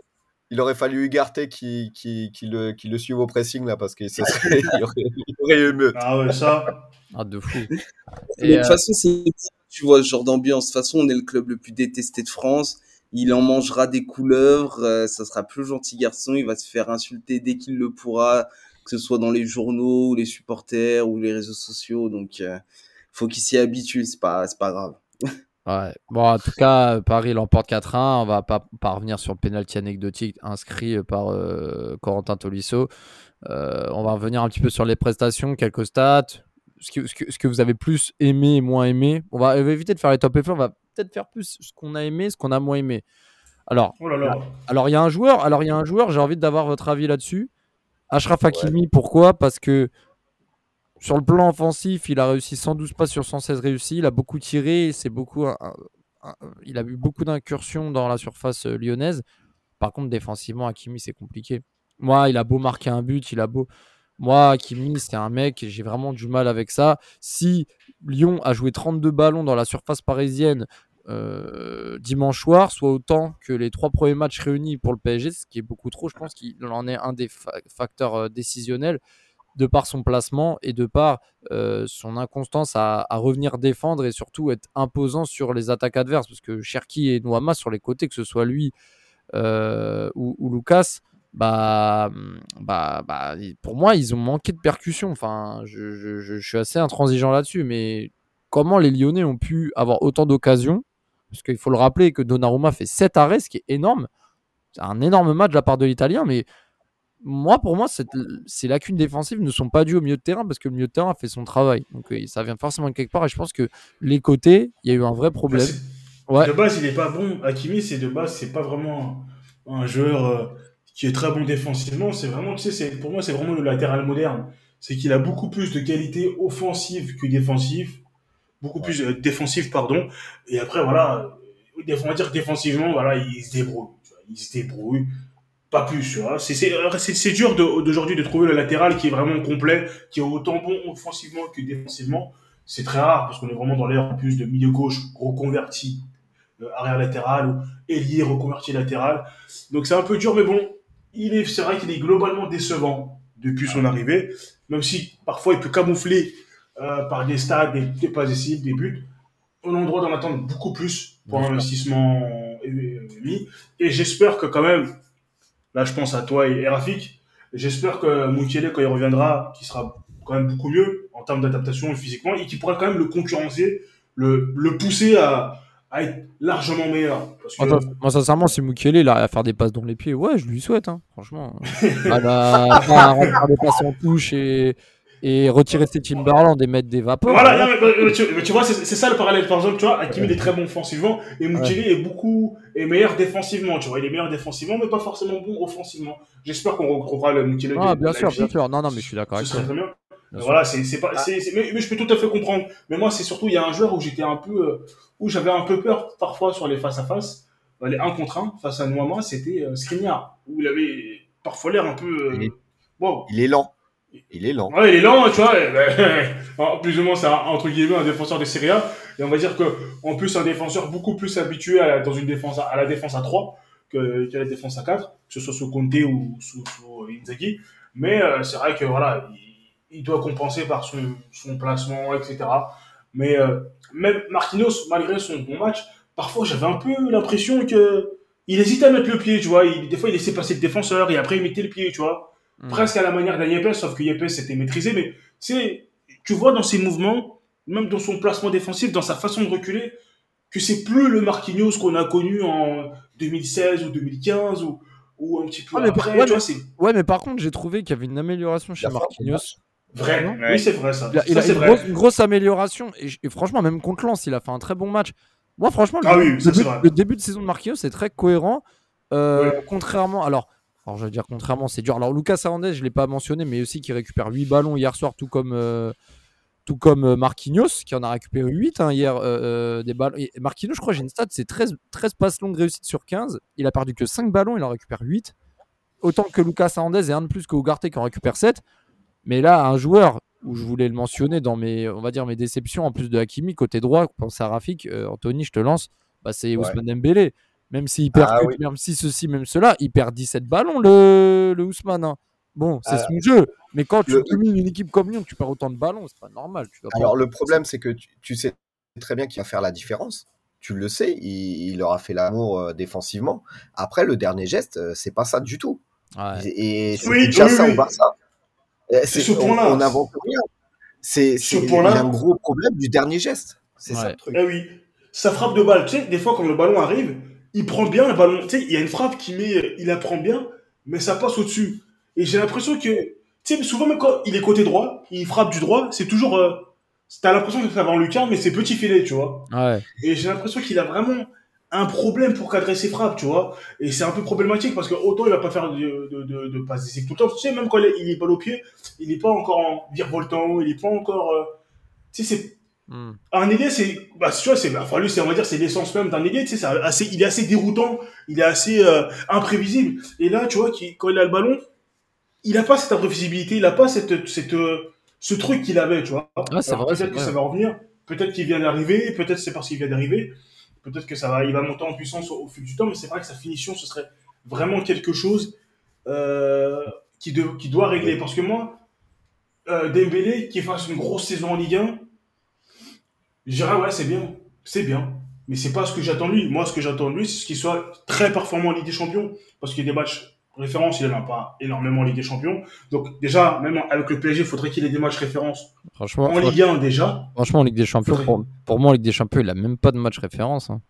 il aurait fallu Ugarte qui, qui, qui, le, qui le suive au pressing, là, parce qu'il aurait, il aurait eu mieux. Ah ouais, ça. Ah, de fou. Et de toute euh, façon, c'est, tu vois, ce genre d'ambiance. De toute façon, on est le club le plus détesté de France. Il en mangera des couleuvres. Euh, ça sera plus gentil garçon. Il va se faire insulter dès qu'il le pourra, que ce soit dans les journaux, ou les supporters, ou les réseaux sociaux. Donc, euh, faut qu'il s'y habitue. C'est pas, c'est pas grave. Ouais. Bon, en tout cas, Paris l'emporte 4-1. On va pas, revenir sur le penalty anecdotique inscrit par Corentin Tolisso. on va revenir un petit peu sur les prestations, quelques stats ce que, ce, que, vous avez plus aimé et moins aimé. On va, éviter de faire les top et flop, on va peut-être faire plus ce qu'on a aimé, ce qu'on a moins aimé. Alors, oh alors il y a un joueur, alors il y a un joueur, j'ai envie d'avoir votre avis là-dessus. Ashraf Hakimi, pourquoi? Parce que sur le plan offensif, il a réussi 112 passes sur 116 réussis, il a beaucoup tiré, c'est beaucoup, il a eu beaucoup d'incursions dans la surface euh, lyonnaise. Par contre, défensivement, Hakimi, c'est compliqué. Moi, il a beau marquer un but, il a beau. Moi, Kimi, c'est un mec, j'ai vraiment du mal avec ça. Si Lyon a joué 32 ballons dans la surface parisienne euh, dimanche soir, soit autant que les trois premiers matchs réunis pour le PSG, ce qui est beaucoup trop, je pense qu'il en est un des facteurs euh, décisionnels de par son placement et de par euh, son inconstance à, revenir défendre et surtout être imposant sur les attaques adverses. Parce que Cherki et Noama sur les côtés, que ce soit lui ou, ou, Lucas, bah, bah, bah, pour moi, ils ont manqué de percussion. Enfin, je, je, suis assez intransigeant là-dessus, mais comment les Lyonnais ont pu avoir autant d'occasions? Parce qu'il faut le rappeler que Donnarumma fait 7 arrêts, ce qui est énorme. C'est un énorme match de la part de l'Italien, mais moi, pour moi, ces lacunes défensives ne sont pas dues au milieu de terrain parce que le milieu de terrain a fait son travail. Donc, euh, ça vient forcément de quelque part. Et je pense que les côtés, il y a eu un vrai problème. De base, il n'est pas bon. Hakimi, c'est de base, c'est pas vraiment un joueur euh, qui est très bon défensivement. C'est vraiment, tu sais, pour moi, c'est vraiment le latéral moderne. C'est qu'il a beaucoup plus de qualité offensive que défensive. Beaucoup plus euh, défensive, pardon. Et après, voilà, euh, on va dire défensivement, voilà, il se débrouille. Il se débrouille. Pas plus, tu vois. C'est, c'est, c'est, c'est dur de- d'aujourd'hui de trouver le latéral qui est vraiment complet, qui est autant bon offensivement que défensivement. C'est très rare parce qu'on est vraiment dans l'ère en plus de milieu gauche reconverti, euh, arrière latéral ou ailier reconverti latéral. Donc c'est un peu dur, mais bon, il est, c'est vrai qu'il est globalement décevant depuis son arrivée, même si parfois il peut camoufler euh, par des stats, des, des passes décisives, des buts. On a le droit d'en attendre beaucoup plus pour l'investissement euh, mis. Et j'espère que quand même, là je pense à toi et, et Rafik, j'espère que Moukielé, quand il reviendra, qui sera quand même beaucoup mieux en termes d'adaptation physiquement, et qui pourra quand même le concurrencer, le, le pousser à, à être largement meilleur. Parce que, Moi, moi, sincèrement, si Mukele arrive à faire des passes dans les pieds, ouais, je lui souhaite, hein, franchement. à, la, à remplir des passes en touche et, et retirer ses Timberland et mettre des vapeurs. Voilà, ouais. non, mais, mais tu, mais tu vois, c'est ça le parallèle. Par exemple, tu vois, Hakimi il est très bon offensivement et Mukele est beaucoup est meilleur défensivement. Tu vois, il est meilleur défensivement, mais pas forcément bon offensivement. J'espère qu'on retrouvera le Mukele. Ah, de bien sûr, bien sûr. Non, non, mais je suis d'accord avec serait toi. très bien. Bien sûr. Voilà, c'est pas, c'est- c'est- mais, mais je peux tout à fait comprendre. Mais moi, c'est surtout, il y a un joueur où j'étais un peu, euh, où j'avais un peu peur parfois sur les face à face, euh, les 1 contre 1 face à Noama, c'était euh, Skriniar, où il avait parfois l'air un peu, euh, Il est- wow. Il est lent. Il est lent. Ouais, il est lent, tu vois. ben, en plus ou moins, c'est entre guillemets un défenseur de Serie A. Et on va dire que, en plus, un défenseur beaucoup plus habitué à, la- dans une défense à, la défense à 3 que, la défense à 4, que ce soit sous Conte ou sous, sous Inzaghi. Mais euh, c'est vrai que voilà, il, doit compenser par son, placement, etc. Mais euh, même Marquinhos, malgré son bon match, parfois j'avais un peu l'impression que il hésitait à mettre le pied, tu vois. Des fois, il laissait passer le défenseur et après il mettait le pied, tu vois Mm. presque à la manière d'un Yepes, sauf que Yepes était maîtrisé. Mais c'est, tu vois dans ses mouvements, même dans son placement défensif, dans sa façon de reculer, que c'est plus le Marquinhos qu'on a connu en 2016 ou 2015 ou, ou un petit peu Ah, mais après. par- ouais, tu vois, mais- Ouais, mais par contre, j'ai trouvé qu'il y avait une amélioration chez Marquinhos. vrai. Non Oui, c'est vrai ça. Il a, il Ça, a une, vrai. grosse, une grosse amélioration. Et, franchement, même contre Lens, il a fait un très bon match. Moi, franchement, le, Ah oui, le début- vrai. le début de saison de Marquinhos, c'est très cohérent. Euh, Ouais. Contrairement. Alors, alors, je vais dire contrairement, c'est dur. Alors, Lucas Hernandez, je ne l'ai pas mentionné, mais aussi qui récupère 8 ballons hier soir, tout comme. euh, tout comme euh, Marquinhos, qui en a récupéré 8 hein, hier, euh, euh, des ballons. Et Marquinhos, je crois, j'ai une stat, c'est 13, 13 passes longues réussites sur 15. Il a perdu que 5 ballons, il en récupère 8. Autant que Lucas Hernandez et un de plus que Ugarte qui en récupère 7. Mais là, un joueur où je voulais le mentionner dans mes, on va dire, mes déceptions, en plus de Hakimi, côté droit, pense à Rafik, euh, Anthony, je te lance, bah, c'est Ouais. Ousmane Dembélé. Même s'il perd, Ah oui. même si ceci, même cela, il perd 17 ballons, le, le Ousmane. hein. Bon, c'est Ah, son jeu. Mais quand tu le- domines une équipe comme Lyon, tu perds autant de ballons, c'est pas normal. Tu dois pas- Alors, le problème, c'est que tu, tu sais très bien qu'il va faire la différence. Tu le sais, il, il aura fait l'amour euh, défensivement. Après, le dernier geste, euh, c'est pas ça du tout. Ouais. Et c'est Oui, déjà oui, ça oui. au Barça. C'est- ce on point-là. on n'invente rien. C'est, Ce c'est- il y point-là. a un gros problème du dernier geste. C'est ça le truc. Eh oui, sa frappe de balle, tu sais, des fois quand le ballon arrive, il prend bien le ballon. Tu sais, il y a une frappe qui met, il la prend bien, mais ça passe au-dessus. Et j'ai l'impression que, tu sais, souvent même quand il est côté droit, il frappe du droit, c'est toujours, euh, t'as l'impression que ça va en lucarne, mais c'est petit filet, tu vois. Ouais. Et j'ai l'impression qu'il a vraiment un problème pour cadrer ses frappes, tu vois. Et c'est un peu problématique parce que autant il va pas faire de, de, de, de passes tout le temps. Tu sais, même quand il est, il est balle au pied, il est pas encore en virevoltant, il est pas encore, euh, tu sais, c'est, Hmm. un ailier, c'est, bah, tu vois, c'est, enfin, lui, c'est, on va dire, c'est l'essence même d'un ailier, tu sais, c'est assez, il est assez déroutant, il est assez, euh, imprévisible. Et là, tu vois, qu'il- quand il a le ballon, il a pas cette imprévisibilité, il a pas cette, cette, euh, ce truc qu'il avait, tu vois. Ah, c'est Alors, vrai, peut-être que vrai. ça va revenir, peut-être qu'il vient d'arriver, peut-être c'est parce qu'il vient d'arriver, peut-être que ça va, il va monter en puissance au, au fil du temps, mais c'est vrai que sa finition, ce serait vraiment quelque chose, euh, qui, de- qui doit régler. Parce que moi, euh, Dembélé, qui fasse une grosse saison en Ligue 1, je dirais, ouais, c'est bien, c'est bien. Mais c'est pas ce que j'attends de lui. Moi, ce que j'attends de lui, c'est qu'il soit très performant en Ligue des Champions. Parce qu'il y a des matchs références, il n'en a pas énormément en Ligue des Champions. Donc, déjà, même avec le PSG, il faudrait qu'il ait des matchs références Franchement, en Ligue 1 déjà. franchement, en Ligue des Champions, Faudrait- pour, pour moi, en Ligue des Champions, il a même pas de match référence. hein.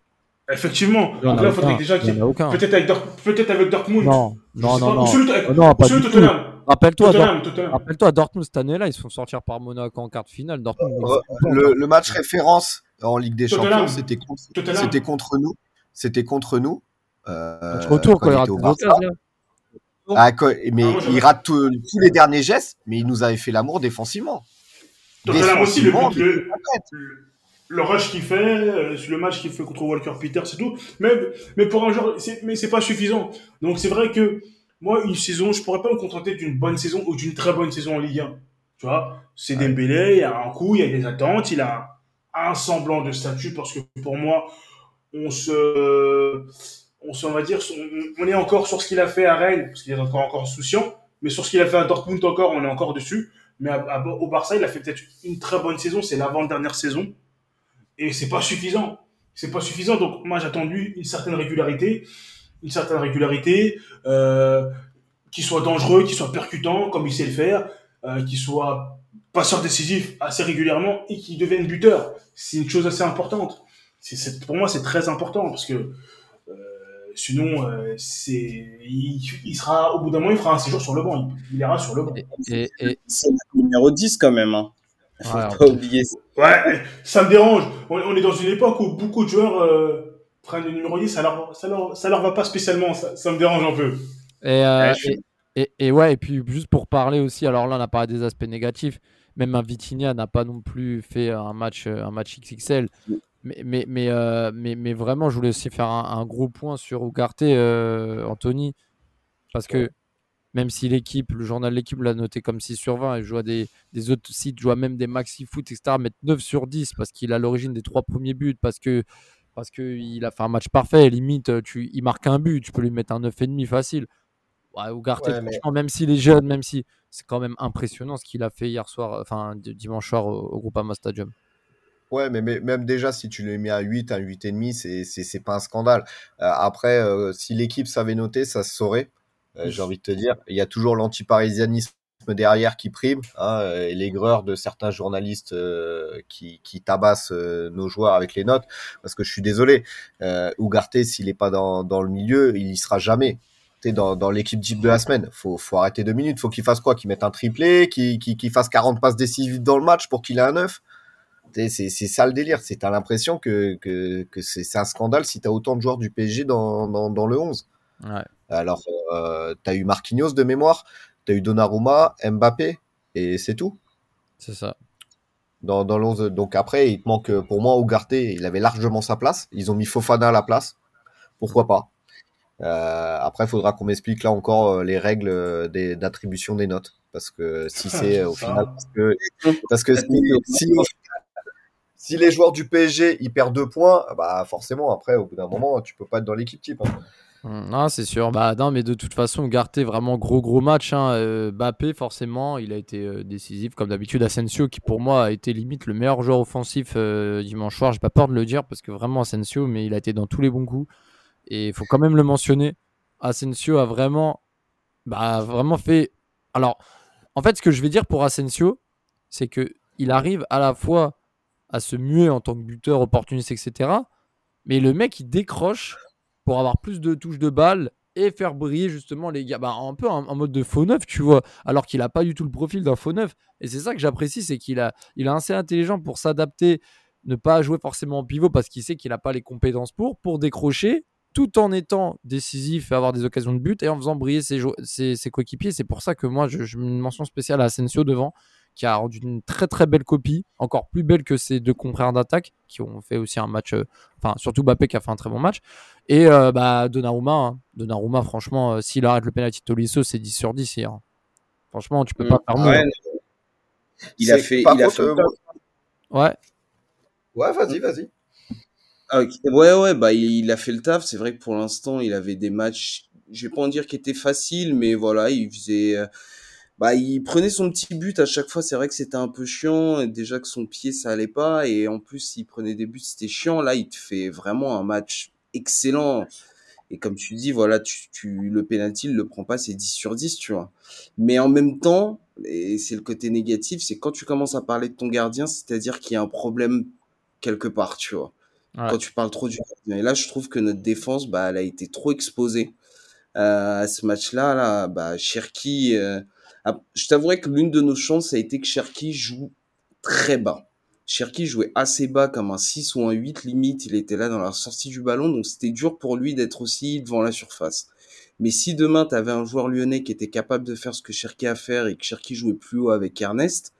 Effectivement. Il Donc là, il faudrait déjà qu'il. Peut-être avec, Dort- peut-être avec Dortmund. Non, non, non, non. Ou celui Oh non, pas celui. Tottenham. Rappelle-toi, Dort- Tottenham, Tottenham. rappelle-toi, à Dortmund cette année-là, ils se font sortir par Monaco en quart de finale. Dortmund, Euh, le, match référence en Ligue des Tottenham. Champions, c'était contre, Tottenham. c'était contre nous. C'était contre nous. Euh, retour, quand quoi, il. Ah, quoi, mais Ah, il rate tous- tous les derniers gestes, mais il nous avait fait l'amour défensivement. Totalement aussi, le, Défensivement, but, le, le- rush qu'il fait, euh, le match qu'il fait contre Walker Peters, c'est tout. Mais, mais pour un joueur, c'est, mais c'est pas suffisant. Donc c'est vrai que moi, une saison, je pourrais pas me contenter d'une bonne saison ou d'une très bonne saison en Ligue 1. Tu vois, c'est Ouais. Dembélé, il y a un coup, il y a des attentes, il a un, semblant de statut parce que pour moi, on se, on se, on va dire, on, on est encore sur ce qu'il a fait à Rennes, parce qu'il est encore, encore insouciant, mais sur ce qu'il a fait à Dortmund encore, on est encore dessus. Mais à- à- au Barça, il a fait peut-être une très bonne saison, c'est l'avant-dernière saison. Et c'est pas suffisant. C'est pas suffisant. Donc, moi, j'attends lui une certaine régularité. Une certaine régularité, euh, qu'il soit dangereux, qu'il soit percutant, comme il sait le faire, euh, qu'il soit passeur décisif assez régulièrement et qu'il devienne buteur. C'est une chose assez importante. C'est, pour moi, c'est très important parce que euh, sinon, euh, c'est, il, il sera, au bout d'un moment, il fera un séjour sur le banc. Il, il ira sur le banc. Et, et, C'est le numéro 10 quand même. Hein. Faut Ouais, pas oublier. Ouais, ça me dérange. On, on est dans une époque où beaucoup de joueurs euh, prennent le numéro 10, ça leur, ça leur, ça leur va pas spécialement. Ça, ça me dérange un peu. Et, euh, Ouais, je suis- et, et- et ouais, et puis juste pour parler aussi, alors là on a parlé des aspects négatifs, même un Vitinha n'a pas non plus fait un match, euh, un match XXL. Mais, mais, mais, euh, mais, mais vraiment, je voulais aussi faire un, un gros point sur Ugarte, euh, Anthony, parce que même si l'équipe, le journal de l'équipe l'a noté comme 6 sur 20, et je vois des, des autres sites, je vois même des maxi foot, etc., mettre 9 sur 10 parce qu'il a l'origine des trois premiers buts, parce que parce qu'il a fait un match parfait, limite, tu, il marque un but, tu peux lui mettre un 9,5 facile. Ouais, Ugarte, Ouais, mais- franchement, même s'il est jeune, même si c'est quand même impressionnant ce qu'il a fait hier soir, enfin d- dimanche soir au, au Groupama Stadium. Ouais, mais, mais même déjà, si tu le mets à 8, à 8,5, c'est- c'est c'est pas un scandale. Euh, après, euh, si l'équipe savait noter, ça se saurait. Euh, J'ai envie de te dire, il y a toujours l'antiparisianisme derrière qui prime, hein, et l'aigreur de certains journalistes euh, qui, qui tabassent euh, nos joueurs avec les notes. Parce que je suis désolé, euh, Ugarte, s'il n'est pas dans, dans le milieu, il y sera jamais. T'es dans, dans l'équipe type de la semaine. Faut, faut arrêter deux minutes. Faut qu'il fasse quoi? Qu'il mette un triplé, qu'il qu'il fasse 40 passes décisives dans le match pour qu'il ait un 9 T'sais, C'est ça le délire. C'est t'as l'impression que, que, que c'est c'est un scandale si t'as autant de joueurs du PSG dans, dans, dans le 11. Ouais. Alors, euh, t'as eu Marquinhos de mémoire, t'as eu Donnarumma, Mbappé, et c'est tout. C'est ça. Dans, dans le 11. Donc après, il te manque, euh, pour moi, Ugarte, il avait largement sa place. Ils ont mis Fofana à la place. Pourquoi pas? Euh, Après, il faudra qu'on m'explique là encore euh, les règles des- d'attribution des notes. Parce que si c'est euh, au Ça. final. Parce que, parce que si, si, au final, si les joueurs du PSG ils perdent deux points, bah forcément, après, au bout d'un moment, tu peux pas être dans l'équipe type. hein. Mm, Non, c'est sûr. Bah, non, mais de toute façon, Ugarte, vraiment gros, gros match. Hein. Euh, Bappé, forcément, il a été euh, décisif. Comme d'habitude, Asensio, qui pour moi a été limite le meilleur joueur offensif euh, dimanche soir. J'ai pas peur de le dire parce que vraiment, Asensio, mais il a été dans tous les bons coups. Et il faut quand même le mentionner. Asensio a vraiment, bah, vraiment fait. Alors, en fait, ce que je vais dire pour Asensio, c'est que il arrive à la fois à se muer en tant que buteur, opportuniste, etc. Mais le mec, il décroche pour avoir plus de touches de balle et faire briller justement les gars. Bah, un peu en, mode de faux neuf, tu vois. Alors qu'il n'a pas du tout le profil d'un faux neuf. Et c'est ça que j'apprécie, c'est qu'il a, il est assez intelligent pour s'adapter, ne pas jouer forcément en pivot parce qu'il sait qu'il n'a pas les compétences pour, pour décrocher tout en étant décisif et avoir des occasions de but et en faisant briller ses coéquipiers. C'est pour ça que moi, je, je mets une mention spéciale à Asensio devant, qui a rendu une très très belle copie, encore plus belle que ses deux confrères d'attaque, qui ont fait aussi un match, euh, enfin surtout Bappé qui a fait un très bon match. Et euh, bah, Donnarumma, hein. Donnarumma, franchement, euh, s'il arrête le penalty de Tolisso, c'est 10 sur 10 hier. Franchement, tu peux pas faire mieux. Ouais, il a fait, il a fait euh, Ouais, Ouais, vas-y, vas-y. Ah. Ouais, ouais, bah il, il a fait le taf. C'est vrai que pour l'instant, il avait des matchs, je vais pas en dire qui étaient faciles, mais voilà, il faisait, euh, bah il prenait son petit but à chaque fois. C'est vrai que c'était un peu chiant. et Déjà que son pied ça allait pas, et en plus il prenait des buts, c'était chiant. Là, il te fait vraiment un match excellent. Et comme tu dis, voilà, tu, tu le penalty, il le prend pas, c'est 10 sur 10, tu vois. Mais en même temps, et c'est le côté négatif, c'est quand tu commences à parler de ton gardien, c'est-à-dire qu'il y a un problème quelque part, tu vois Ouais. quand tu parles trop du gardien. Et là, je trouve que notre défense, bah, elle a été trop exposée euh, à ce match-là. Là, bah, Cherki, euh, je t'avouerai que l'une de nos chances, a été que Cherki joue très bas. Cherki jouait assez bas comme un 6 ou un 8 limite, il était là dans la sortie du ballon, donc c'était dur pour lui d'être aussi devant la surface. Mais si demain tu avais un joueur lyonnais qui était capable de faire ce que Cherki a fait et que Cherki jouait plus haut avec Ernest,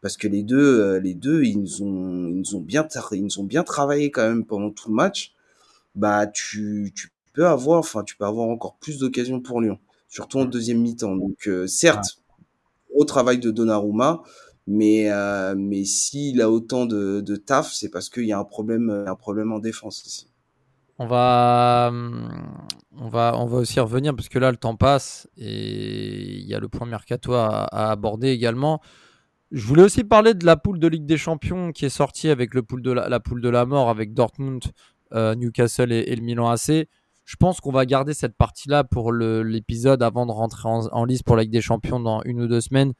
parce que les deux, euh, les deux, ils ont, ils ont bien, ils ont bien travaillé quand même pendant tout le match. Bah, tu, tu peux avoir, enfin, tu peux avoir encore plus d'occasions pour Lyon, surtout en deuxième mi-temps. Donc, euh, certes, au travail de Donnarumma, mais euh, mais s'il a autant de, taf, c'est parce qu'il y a un problème, un problème en défense aussi. On va, on va, on va aussi revenir parce que là le temps passe et il y a le point mercato à, aborder également. Je voulais aussi parler de la poule de Ligue des Champions qui est sortie avec le pool de la, poule de la mort avec Dortmund, euh, Newcastle et, le Milan AC. Je pense qu'on va garder cette partie-là pour l'épisode avant de rentrer en, en liste pour la Ligue des Champions dans une ou deux semaines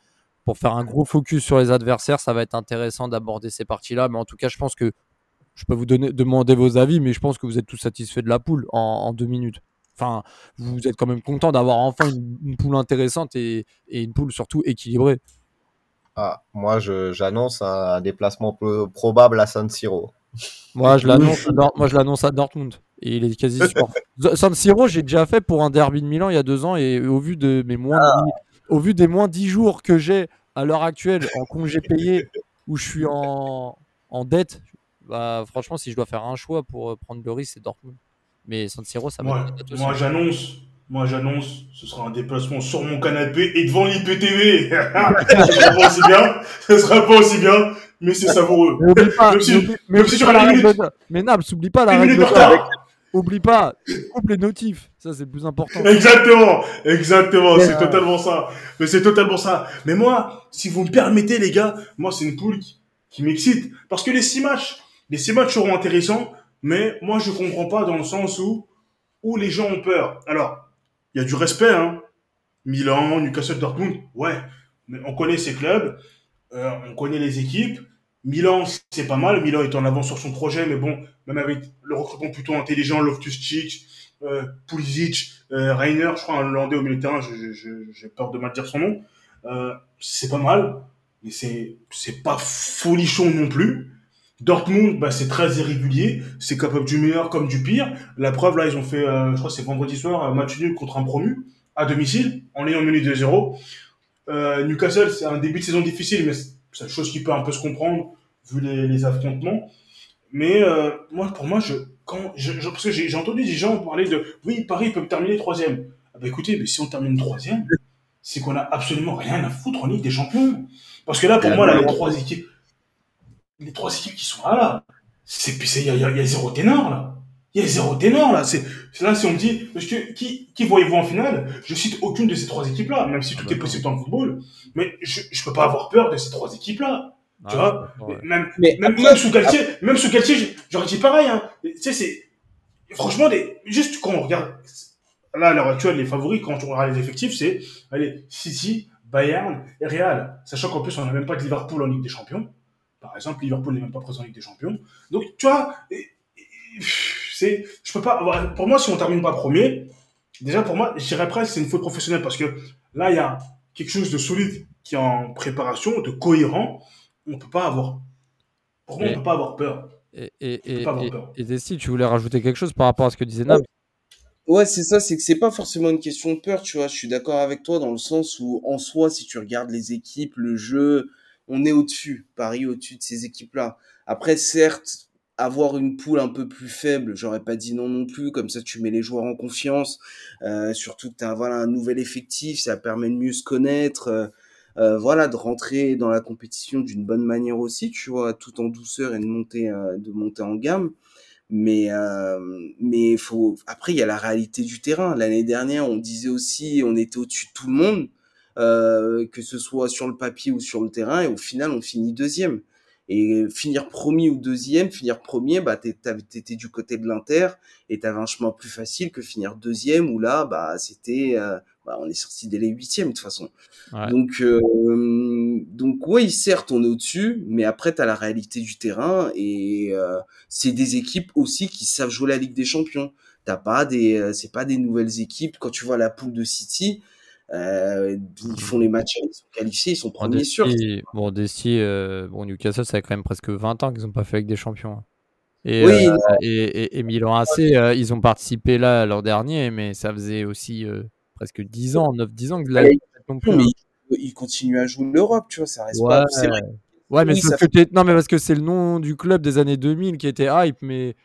pour faire un gros focus sur les adversaires. Ça va être intéressant d'aborder ces parties-là. Mais en tout cas, je pense que je peux vous demander vos avis, mais je pense que vous êtes tous satisfaits de la poule en, deux minutes. Enfin, vous êtes quand même content d'avoir enfin une, une, poule intéressante et, et, une poule surtout équilibrée. Ah, moi, j'annonce un déplacement probable à San Siro. Moi, je l'annonce. moi, je l'annonce à Dortmund. Et il est quasi sûr. San Siro, j'ai déjà fait pour un derby de Milan il y a deux ans et au vu de mes moins, ah. au vu des moins dix jours que j'ai à l'heure actuelle en congé payé où je suis en, en dette, bah, franchement, si je dois faire un choix pour euh, prendre le risque, c'est Dortmund. Mais San Siro, ça va. Moi, j'annonce moi, j'annonce, ce sera un déplacement sur mon canapé et devant l'IPTV. ce sera pas aussi bien, ce sera pas aussi bien, mais c'est savoureux. Mais oublie pas, même si, oublie, même si sur la règle de... Mais Nabs, oublie pas la règle de. Oublie pas, coupe les notifs. Ça, c'est le plus important. Exactement, exactement. C'est totalement ça. Mais c'est totalement ça. Mais moi, si vous me permettez, les gars, moi, c'est une poule qui, qui m'excite. Parce que les six matchs, les six matchs seront intéressants, mais moi, je comprends pas dans le sens où, où les gens ont peur. Alors, il y a du respect, hein. Milan, Newcastle, Dortmund, ouais. Mais on connaît ces clubs, euh, on connaît les équipes. Milan, c'est pas mal. Milan est en avance sur son projet, mais bon, même avec le recrutement plutôt intelligent, Loftus-Cheek, euh, Pulisic, euh, Rainer, je crois un Hollandais au milieu de terrain, j'ai peur de mal dire son nom. Euh, c'est pas mal, mais c'est pas folichon non plus. Dortmund, bah, c'est très irrégulier, c'est capable du meilleur comme du pire. La preuve, là, ils ont fait, euh, je crois c'est vendredi soir, un match nul contre un promu, à domicile, en ayant mené 2-0. Euh, Newcastle, c'est un début de saison difficile, mais c'est une chose qui peut un peu se comprendre, vu les, les affrontements. Mais euh, moi, pour moi, je, quand, je, je parce que j'ai entendu des gens parler de, oui, Paris peut terminer troisième. Ah bah écoutez, mais si on termine troisième, c'est qu'on a absolument rien à foutre en Ligue des Champions. Parce que là, pour moi, là, les trois équipes, les trois équipes qui sont là, là, c'est, il y a, y, a, y a zéro ténor, là. Il y a zéro ténor, là. C'est, là, si on me dit, parce que, qui, qui voyez-vous en finale? Je cite aucune de ces trois équipes-là, même si tout ah, est possible dans le football. Mais je, je peux pas avoir peur de ces trois équipes-là. Ah, tu vois? Ouais. Même, mais même, même sous Galtier, même sous Galtier, j'aurais dit pareil, hein. Tu sais, c'est, franchement, des, juste quand on regarde, là, à l'heure actuelle, les favoris, quand on regarde les effectifs, c'est, allez, City, Bayern et Real. Sachant qu'en plus, on n'a même pas de Liverpool en Ligue des Champions. Par exemple, Liverpool n'est même pas présent en Ligue des Champions. Donc, tu vois, c'est, je peux pas, pour moi, si on termine pas premier, déjà pour moi, je dirais presque c'est une faute professionnelle parce que là, il y a quelque chose de solide qui est en préparation, de cohérent. On peut pas avoir, pour moi, on peut pas avoir peur. Et, et, et, et, Desti, tu voulais rajouter quelque chose par rapport à ce que disait Nab Ouais, c'est ça, c'est que c'est pas forcément une question de peur, tu vois. Je suis d'accord avec toi dans le sens où, en soi, si tu regardes les équipes, le jeu, on est au-dessus, Paris au-dessus de ces équipes-là. Après, certes, avoir une poule un peu plus faible, j'aurais pas dit non non plus, comme ça tu mets les joueurs en confiance, euh, surtout que tu as voilà, un nouvel effectif, ça permet de mieux se connaître, euh, euh, voilà, de rentrer dans la compétition d'une bonne manière aussi, tu vois, tout en douceur et de monter, euh, de monter en gamme. Mais euh, mais faut après il y a la réalité du terrain. L'année dernière, on disait aussi on était au-dessus de tout le monde. Euh, que ce soit sur le papier ou sur le terrain, et au final, on finit deuxième. Et finir premier ou deuxième, finir premier, bah, t'étais du côté de l'Inter, et t'avais un chemin plus facile que finir deuxième, où là, bah, c'était, euh, bah, on est sorti dès les huitièmes, de toute façon. Ouais. Donc, euh, donc, oui, certes, on est au-dessus, mais après, t'as la réalité du terrain, et euh, c'est des équipes aussi qui savent jouer la Ligue des Champions. T'as pas des, c'est pas des nouvelles équipes. Quand tu vois la poule de City, Euh, ils font les matchs, ils sont qualifiés, ils sont premiers sûrs. Bon, Desti, euh, bon, Newcastle, ça fait quand même presque 20 ans qu'ils n'ont pas fait avec des champions. hein. Et, Oui, euh, non. et, et- et Milan AC, euh, ils ont participé là l'an dernier, mais ça faisait aussi euh, presque 10 ans, 9-10 ans que là, Ouais, ils non plus, mais hein. ils, ils continuent à jouer l'Europe, tu vois, ça reste Ouais, pas. C'est vrai. ouais, mais oui, ça que t'es- non, mais parce que c'est le nom du club des années 2000 qui était hype, mais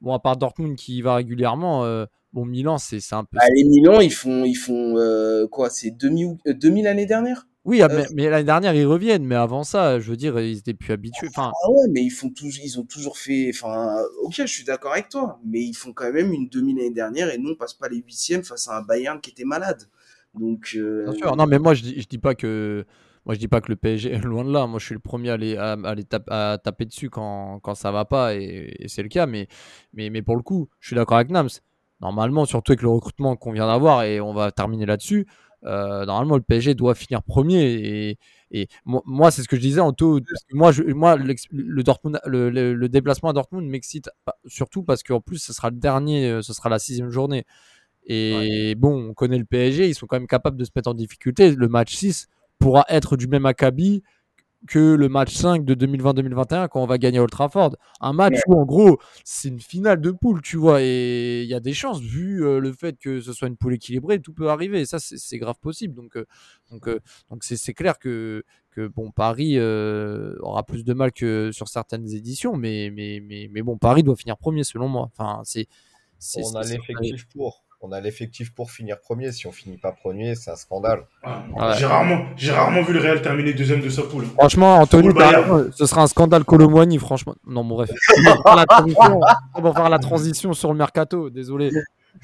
bon, à part Dortmund qui y va régulièrement, bon, Milan, c'est un peu. Ah, les Milan, ils font, ils font euh, quoi C'est 2000, ou- euh, 2000 l'année dernière? Oui, ah, euh, mais, mais l'année dernière, ils reviennent, mais avant ça, je veux dire, ils étaient plus habitués. Enfin, Ah ouais, mais ils font toujours, ils ont toujours fait. Enfin, ok, je suis d'accord avec toi, mais ils font quand même une demi l'année dernière et nous on passe pas les huitièmes face à un Bayern qui était malade. Donc, euh, Bien sûr. Non, mais moi, je dis, je dis pas que. Moi, je dis pas que le PSG, loin de là, moi je suis le premier à, les, à, à les à taper dessus quand, quand ça va pas, et, et c'est le cas, mais, mais, mais pour le coup, je suis d'accord avec Nams. Normalement, surtout avec le recrutement qu'on vient d'avoir, et on va terminer là-dessus, euh, normalement, le PSG doit finir premier. Et, et moi, moi, c'est ce que je disais en tout. Moi, je, moi l'ex- le, Dortmund, le, le- le déplacement à Dortmund m'excite surtout parce qu'en plus, ce sera le dernier, euh, ce sera la sixième journée. Et bon, on connaît le PSG, ils sont quand même capables de se mettre en difficulté. Le match 6 pourra être du même acabit que le match 5 de 2020-2021 quand on va gagner à Old Trafford. Un match où, en gros, c'est une finale de poule, tu vois, et il y a des chances, vu euh, le fait que ce soit une poule équilibrée, tout peut arriver, et ça, c'est grave possible. Donc, euh, donc, euh, donc c'est clair que, que bon, Paris euh, aura plus de mal que sur certaines éditions, mais, mais, mais, mais bon, Paris doit finir premier, selon moi. Enfin, c'est. On a l'effectif pour. On a l'effectif pour finir premier. Si on finit pas premier, c'est un scandale. Ah, Ouais. J'ai rarement, j'ai rarement vu le Real terminer deuxième de sa poule. Franchement, Anthony, raison, ce sera un scandale Colomboigny, franchement. Non, bon, bref. On va faire la transition, on va faire la transition sur le mercato, désolé.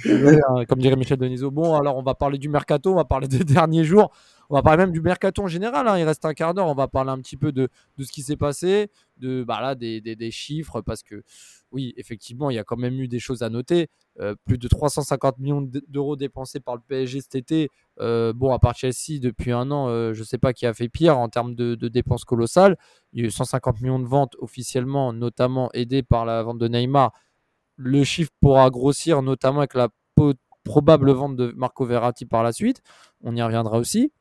Désolé, hein, Comme dirait Michel Denisot. Bon, alors on va parler du mercato, on va parler des derniers jours, on va parler même du mercato en général. hein. Il reste un quart d'heure, on va parler un petit peu de, ce qui s'est passé, de bah des, chiffres, parce que oui, effectivement, il y a quand même eu des choses à noter. Euh, plus de 350 millions d'euros dépensés par le PSG cet été. Euh, bon, à part Chelsea, depuis un an, euh, je ne sais pas qui a fait pire en termes de, de dépenses colossales. Il y a eu 150 millions de ventes officiellement, notamment aidées par la vente de Neymar. Le chiffre pourra grossir, notamment avec la probable vente de Marco Verratti par la suite. On y reviendra aussi.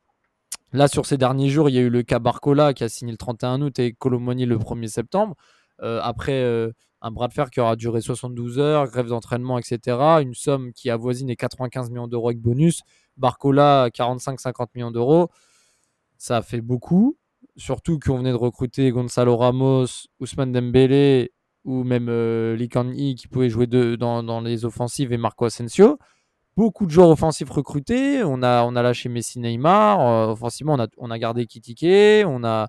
Là, sur ces derniers jours, il y a eu le cas Barcola qui a signé le 31 août et Colomoni le 1er septembre. Euh, après euh, un bras de fer qui aura duré 72 heures, grève d'entraînement, etc. Une somme qui avoisine les 95 millions d'euros avec bonus. Barcola, 45-50 millions d'euros. Ça fait beaucoup. Surtout qu'on venait de recruter Gonzalo Ramos, Ousmane Dembélé ou même euh, qui pouvait jouer dans, dans les offensives et Marco Asensio. Beaucoup de joueurs offensifs recrutés. On a, on a lâché Messi Neymar. Euh, offensivement, on a, on a gardé Kitike. On a,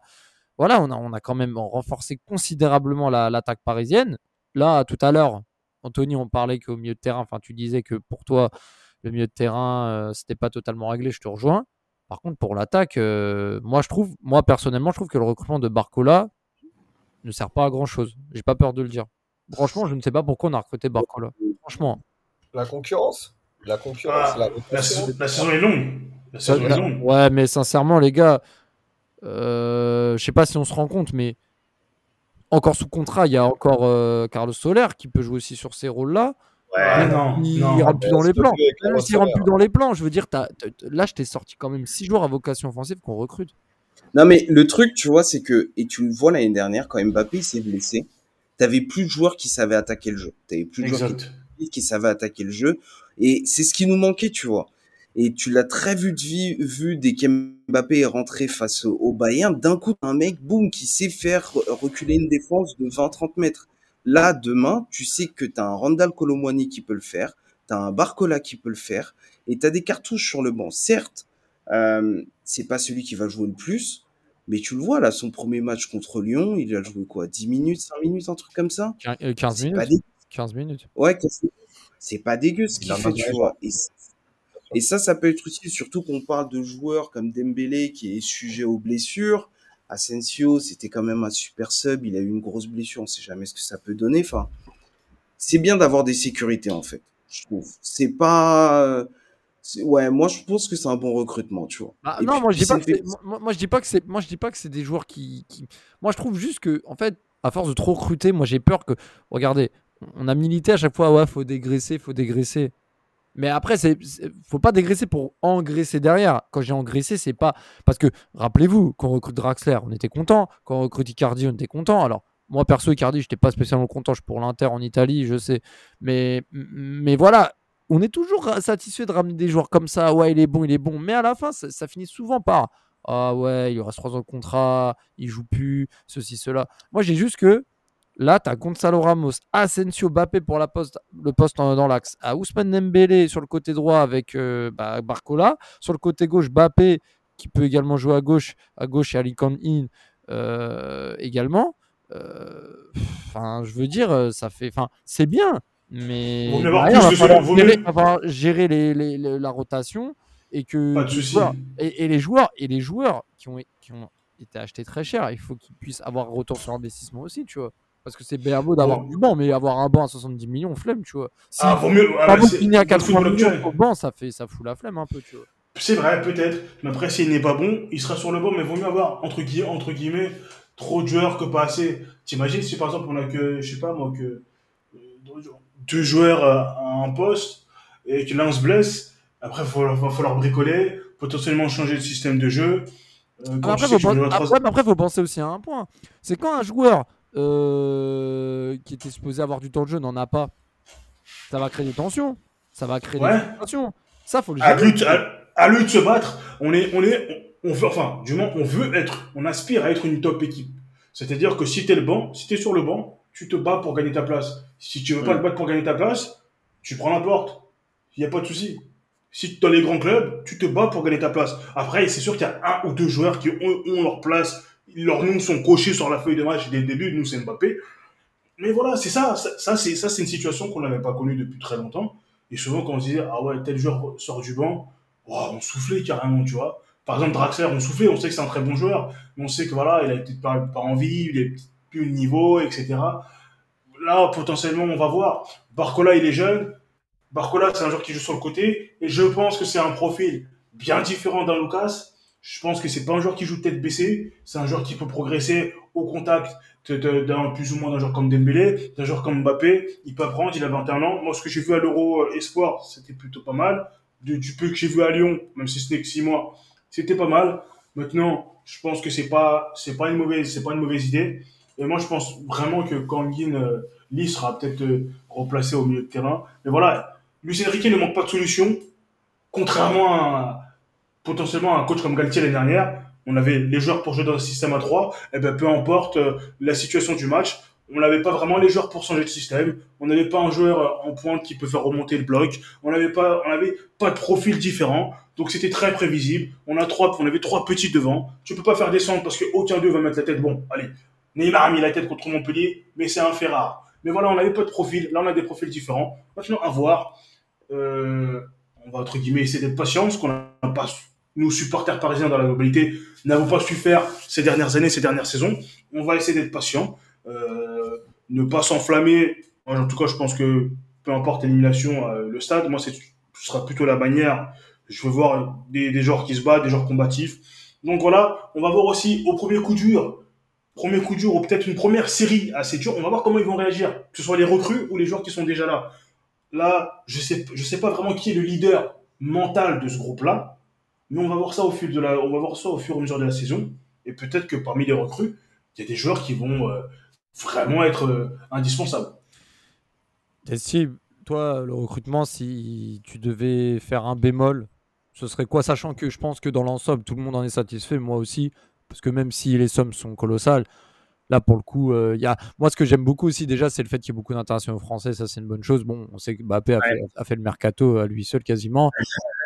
voilà, on a, on a quand même renforcé considérablement la- l'attaque parisienne. Là, tout à l'heure, Anthony, on parlait qu'au milieu de terrain, enfin, tu disais que pour toi, le milieu de terrain, euh, c'était pas totalement réglé. Je te rejoins. Par contre, pour l'attaque, euh, moi, je trouve, moi personnellement, je trouve que le recrutement de Barcola ne sert pas à grand chose. J'ai pas peur de le dire. Franchement, je ne sais pas pourquoi on a recruté Barcola. Franchement. La concurrence? La concurrence. Ah, la saison- la saison est longue. La saison est longue. ouais, mais sincèrement, les gars, euh, je sais pas si on se rend compte, mais encore sous contrat, il y a encore euh, Carlos Soler qui peut jouer aussi sur ces rôles-là. Ah, non, il non. rentre plus dans les plans. Même s'il rentre plus dans les plans, je veux dire, là, je t'ai sorti quand même six joueurs à vocation offensive qu'on recrute. Non, mais le truc, tu vois, c'est que, et tu le vois l'année dernière, quand Mbappé s'est blessé, t'avais plus de joueurs qui savaient attaquer le jeu. T'avais plus de joueurs qui savaient attaquer le jeu. Et c'est ce qui nous manquait, tu vois. Et tu l'as très vu, de vie, vu dès qu'Mbappé est rentré face au, Bayern. D'un coup, un mec, boum, qui sait faire reculer une défense de 20-30 mètres. Là, demain, tu sais que t'as un Randall Colomwani qui peut le faire. T'as un Barcola qui peut le faire. Et t'as des cartouches sur le banc. Certes, euh, c'est pas celui qui va jouer le plus. Mais tu le vois, là, son premier match contre Lyon, il a joué quoi 10 minutes, 5 minutes, un truc comme ça? Quin- euh, 15 C'est minutes. dégueu. 15 minutes. Ouais, que c'est- c'est pas dégueu ce Il qu'il a fait, tu vois. Et, ça, ça peut être utile, surtout qu'on parle de joueurs comme Dembélé qui est sujet aux blessures. Asensio, c'était quand même un super sub, il a eu une grosse blessure, on sait jamais ce que ça peut donner. Enfin, c'est bien d'avoir des sécurités, en fait, je trouve. C'est pas... c'est- Ouais, moi, je pense que c'est un bon recrutement, tu vois. Ah, non, puis, moi je dis pas que moi, moi, je dis pas que c'est moi je dis pas que c'est des joueurs qui, qui- moi je trouve juste que en fait à force de trop recruter, moi j'ai peur que regardez, on a milité à chaque fois ouais, faut dégraisser, faut dégraisser. Mais après, c'est faut pas dégraisser pour engraisser derrière. Quand j'ai engraissé, c'est pas parce que rappelez-vous, quand on recrute Draxler, on était content. Quand on recrute Icardi, on était content. Alors moi perso, Icardi, j'étais pas spécialement content. Je suis pour l'Inter en Italie, je sais. Mais mais voilà, on est toujours satisfait de ramener des joueurs comme ça. Ouais, il est bon, il est bon. Mais à la fin, ça, finit souvent par ah ouais, il aura trois ans de contrat, il joue plus, ceci, cela. Moi, j'ai juste que là, tu as Gonzalo Ramos, Asensio, Bappé pour la poste, le poste dans, l'axe, à Ousmane Dembélé sur le côté droit avec euh, bah, Barcola, sur le côté gauche, Bappé qui peut également jouer à gauche, à gauche et In euh, également. Euh, enfin, je veux dire, ça fait, enfin, c'est bien, mais il va, falloir gérer, les, la rotation et que et, les joueurs et les joueurs qui ont, qui ont été achetés très cher, il faut qu'ils puissent avoir retour sur investissement aussi, tu vois. Parce que c'est bien beau d'avoir du banc, mais avoir un banc à 70 millions, flemme, tu vois. Si ah, vaut mieux. Ah, à 80 millions au banc, ça, fait, ça fout la flemme un peu, tu vois. C'est vrai, peut-être. Mais après, s'il n'est pas bon, il sera sur le banc, mais vaut mieux avoir, entre, guillemets, entre guillemets trop de joueurs que pas assez. T'imagines si par exemple on a que, je sais pas moi, que deux joueurs à un poste et que l'un se blesse, après il va falloir bricoler, potentiellement changer de système de jeu. Euh, après, il faut, faut penser aussi à un point. C'est quand un joueur euh, qui était supposé avoir du temps de jeu n'en a pas, ça va créer des tensions. Ça va créer des tensions. Ça, faut le à lui, à, lui, de se battre, on est, on est, on, veut, enfin, du moins, on veut être, on aspire à être une top équipe. C'est-à-dire que si t'es le banc, si t'es sur le banc, tu te bats pour gagner ta place. Si tu veux pas te battre pour gagner ta place, tu prends la porte. Il n'y a pas de souci. Si tu es dans les grands clubs, tu te bats pour gagner ta place. Après, c'est sûr qu'il y a un ou deux joueurs qui ont, leur place. Leurs noms sont cochés sur la feuille de match dès le début. Nous, c'est Mbappé. Mais voilà, c'est ça. Ça, c'est ça, c'est une situation qu'on n'avait pas connue depuis très longtemps. Et souvent, quand on se disait, ah ouais, tel joueur sort du banc, on soufflait carrément, tu vois. Par exemple, Draxler, on soufflait, on sait que c'est un très bon joueur, mais on sait que voilà, il a peut-être pas, envie, il est plus le niveau, etc. Là, potentiellement, on va voir. Barcola, il est jeune. Barcola, c'est un joueur qui joue sur le côté. Et je pense que c'est un profil bien différent d'un Lucas. Je pense que c'est pas un joueur qui joue tête baissée. C'est un joueur qui peut progresser au contact d'un plus ou moins d'un joueur comme Dembélé, d'un joueur comme Mbappé. Il peut apprendre, il a 21 ans. Moi, ce que j'ai vu à l'Euro euh, Espoir, c'était plutôt pas mal. Du, peu que j'ai vu à Lyon, même si ce n'est que 6 mois, c'était pas mal. Maintenant, je pense que c'est pas, c'est pas une mauvaise, c'est pas une mauvaise idée. Et moi, je pense vraiment que Kangin euh, Lee sera peut-être euh, replacé au milieu de terrain. Mais voilà, Luis Enrique ne manque pas de solution. Contrairement à potentiellement un coach comme Galtier l'année dernière, on avait les joueurs pour jouer dans un système à 3. Et eh ben, peu importe euh, la situation du match, on n'avait pas vraiment les joueurs pour changer de système. On n'avait pas un joueur en pointe qui peut faire remonter le bloc. On n'avait pas, on n'avait pas de profil différent. Donc c'était très prévisible. On a trois, on avait trois petits devant. Tu peux pas faire descendre parce qu'aucun d'eux va mettre la tête. Bon, allez. Neymar a mis la tête contre Montpellier, mais c'est un fait rare. Mais voilà, on n'avait pas de profil. Là, on a des profils différents. Maintenant, à voir. Euh, on va, entre guillemets, essayer d'être patient, ce qu'on n'a pas, nous, supporters parisiens dans la globalité, n'avons pas su faire ces dernières années, ces dernières saisons. On va essayer d'être patient. Euh, ne pas s'enflammer. En tout cas, je pense que peu importe l'élimination, euh, le stade, moi, ce sera plutôt la manière. Je veux voir des, des joueurs qui se battent, des joueurs combatifs. Donc voilà, on va voir aussi au premier coup dur, premier coup dur ou peut-être une première série assez dure, on va voir comment ils vont réagir, que ce soit les recrues ou les joueurs qui sont déjà là. Là, je sais, je sais pas vraiment qui est le leader mental de ce groupe-là, mais on va voir ça au fil de la, on va voir ça au fur et à mesure de la saison, et peut-être que parmi les recrues, il y a des joueurs qui vont euh, vraiment être euh, indispensables. si toi, le recrutement, si tu devais faire un bémol, ce serait quoi? Sachant que je pense que dans l'ensemble, tout le monde en est satisfait, moi aussi, parce que même si les sommes sont colossales, là pour le coup, euh, il y a... moi ce que j'aime beaucoup aussi déjà, c'est le fait qu'il y ait beaucoup d'internationaux français, ça c'est une bonne chose. Bon, on sait que Mbappé a, fait, le mercato à lui seul quasiment.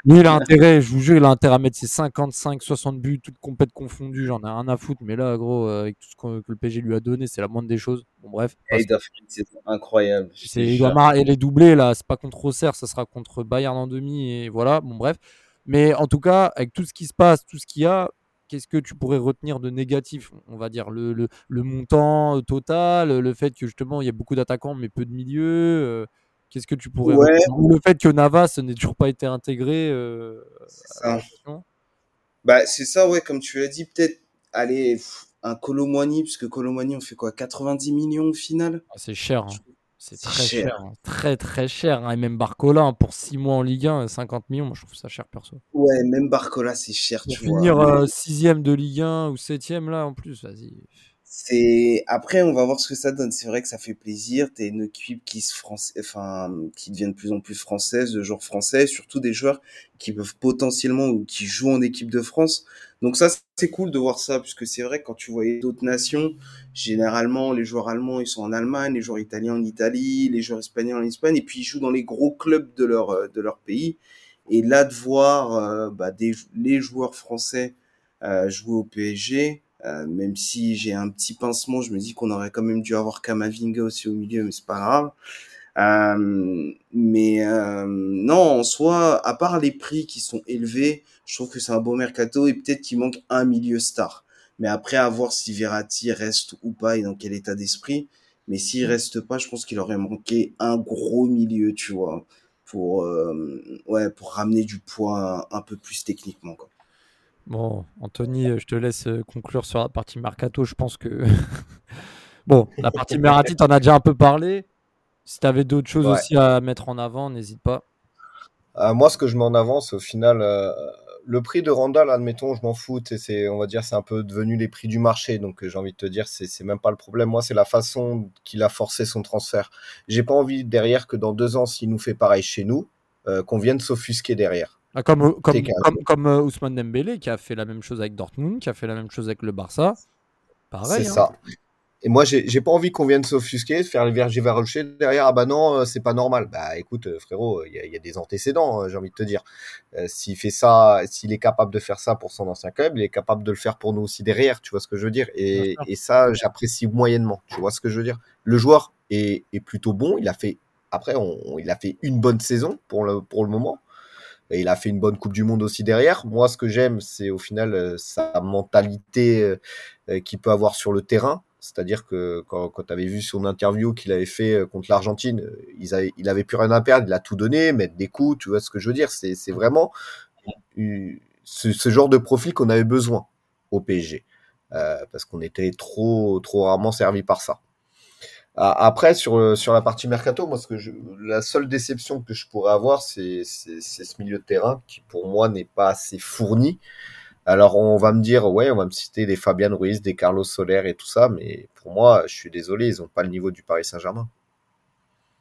Lui, il a intérêt, je vous jure, il a intérêt à mettre ses 55, 60 buts, toutes complètes confondues. J'en ai rien à foutre, mais là, gros, euh, avec tout ce que, le PG lui a donné, c'est la moindre des choses. Bon, bref. c'est incroyable. Il doit marrer les doublés là, c'est pas contre Auxerre, ça sera contre Bayern en demi, et voilà, bon, bref. Mais en tout cas, avec tout ce qui se passe, tout ce qu'il y a, qu'est-ce que tu pourrais retenir de négatif? On va dire le, le, montant euh, total, le fait que justement il y a beaucoup d'attaquants mais peu de milieux. Euh, qu'est-ce que tu pourrais Ou le fait que Navas n'ait toujours pas été intégré euh, bah, c'est ça, ouais, comme tu l'as dit, peut-être aller un Colomani, puisque Colomani on fait quoi? 90 millions au final? Ah, C'est cher. Hein. C'est très cher. cher. hein. Très très cher. hein. Et même Barcola, hein, pour 6 mois en Ligue 1, 50 millions, moi je trouve ça cher perso. Ouais, même Barcola, c'est cher, Pour tu vois. finir Mais 6ème de Ligue 1 ou 7ème là en plus, vas-y. c'est après, on va voir ce que ça donne. C'est vrai que ça fait plaisir. T'as une équipe qui se français, enfin, qui devient de plus en plus française, de joueurs français, surtout des joueurs qui peuvent potentiellement ou qui jouent en équipe de France. Donc ça, c'est cool de voir ça, puisque c'est vrai que quand tu voyais d'autres nations, généralement les joueurs allemands ils sont en Allemagne, les joueurs italiens en Italie, les joueurs espagnols en Espagne, et puis ils jouent dans les gros clubs de leur euh, de leur pays. Et là de voir euh, bah, des, les joueurs français euh, jouer au PSG, euh, même si j'ai un petit pincement, je me dis qu'on aurait quand même dû avoir Kamavinga aussi au milieu, mais c'est pas grave. Euh, mais euh, non, en soi, à part les prix qui sont élevés, je trouve que c'est un beau mercato et peut-être qu'il manque un milieu star. Mais après, à voir si Verratti reste ou pas et dans quel état d'esprit. Mais s'il reste pas, je pense qu'il aurait manqué un gros milieu, tu vois, pour euh, ouais, pour ramener du poids un, un peu plus techniquement. Quoi. Bon, Anthony, je te laisse euh, conclure sur la partie Mercato. Je pense que. bon, la partie Merati, t'en as déjà un peu parlé. Si t'avais d'autres choses Ouais. aussi à mettre en avant, n'hésite pas. Euh, moi, ce que je mets en avant, c'est au final euh, le prix de Randall, admettons, je m'en fous. tu C'est, on va dire, c'est un peu devenu les prix du marché. Donc, euh, j'ai envie de te dire, c'est, c'est même pas le problème. Moi, c'est la façon qu'il a forcé son transfert. J'ai pas envie derrière que dans deux ans, s'il nous fait pareil chez nous, euh, qu'on vienne s'offusquer derrière. Ah, Comme, comme, C'est carré. comme, comme, Ousmane Dembélé qui a fait la même chose avec Dortmund, qui a fait la même chose avec le Barça. Pareil. c'est hein. ça. Et moi, j'ai, pas envie qu'on vienne s'offusquer, faire le verger rocher derrière. Ah bah non, euh, c'est pas normal. Bah écoute, euh, frérot, il y, a- y a des antécédents, euh, j'ai envie de te dire. Euh, s'il fait ça, s'il est capable de faire ça pour son ancien club, il est capable de le faire pour nous aussi derrière. Tu vois ce que je veux dire et, et ça, j'apprécie moyennement. Tu vois ce que je veux dire Le joueur est, est plutôt bon. Il a fait, après, on, il a fait une bonne saison pour le, pour le moment. Et il a fait une bonne Coupe du Monde aussi derrière. Moi, ce que j'aime, c'est au final euh, sa mentalité euh, euh, qu'il peut avoir sur le terrain. C'est-à-dire que quand, tu avais vu son interview qu'il avait fait euh, contre l'Argentine, euh, il avait plus rien à perdre, il a tout donné, mettre des coups, tu vois ce que je veux dire? C'est vraiment euh, ce, genre de profil qu'on avait besoin au PSG. Euh, parce qu'on était trop, trop rarement servi par ça. Après, sur, le- sur la partie mercato, moi, la seule déception que je pourrais avoir, c'est ce milieu de terrain qui, pour moi, n'est pas assez fourni. Alors, on va me dire, ouais, on va me citer des Fabian Ruiz, des Carlos Soler et tout ça, mais pour moi, je suis désolé, ils n'ont pas le niveau du Paris Saint-Germain.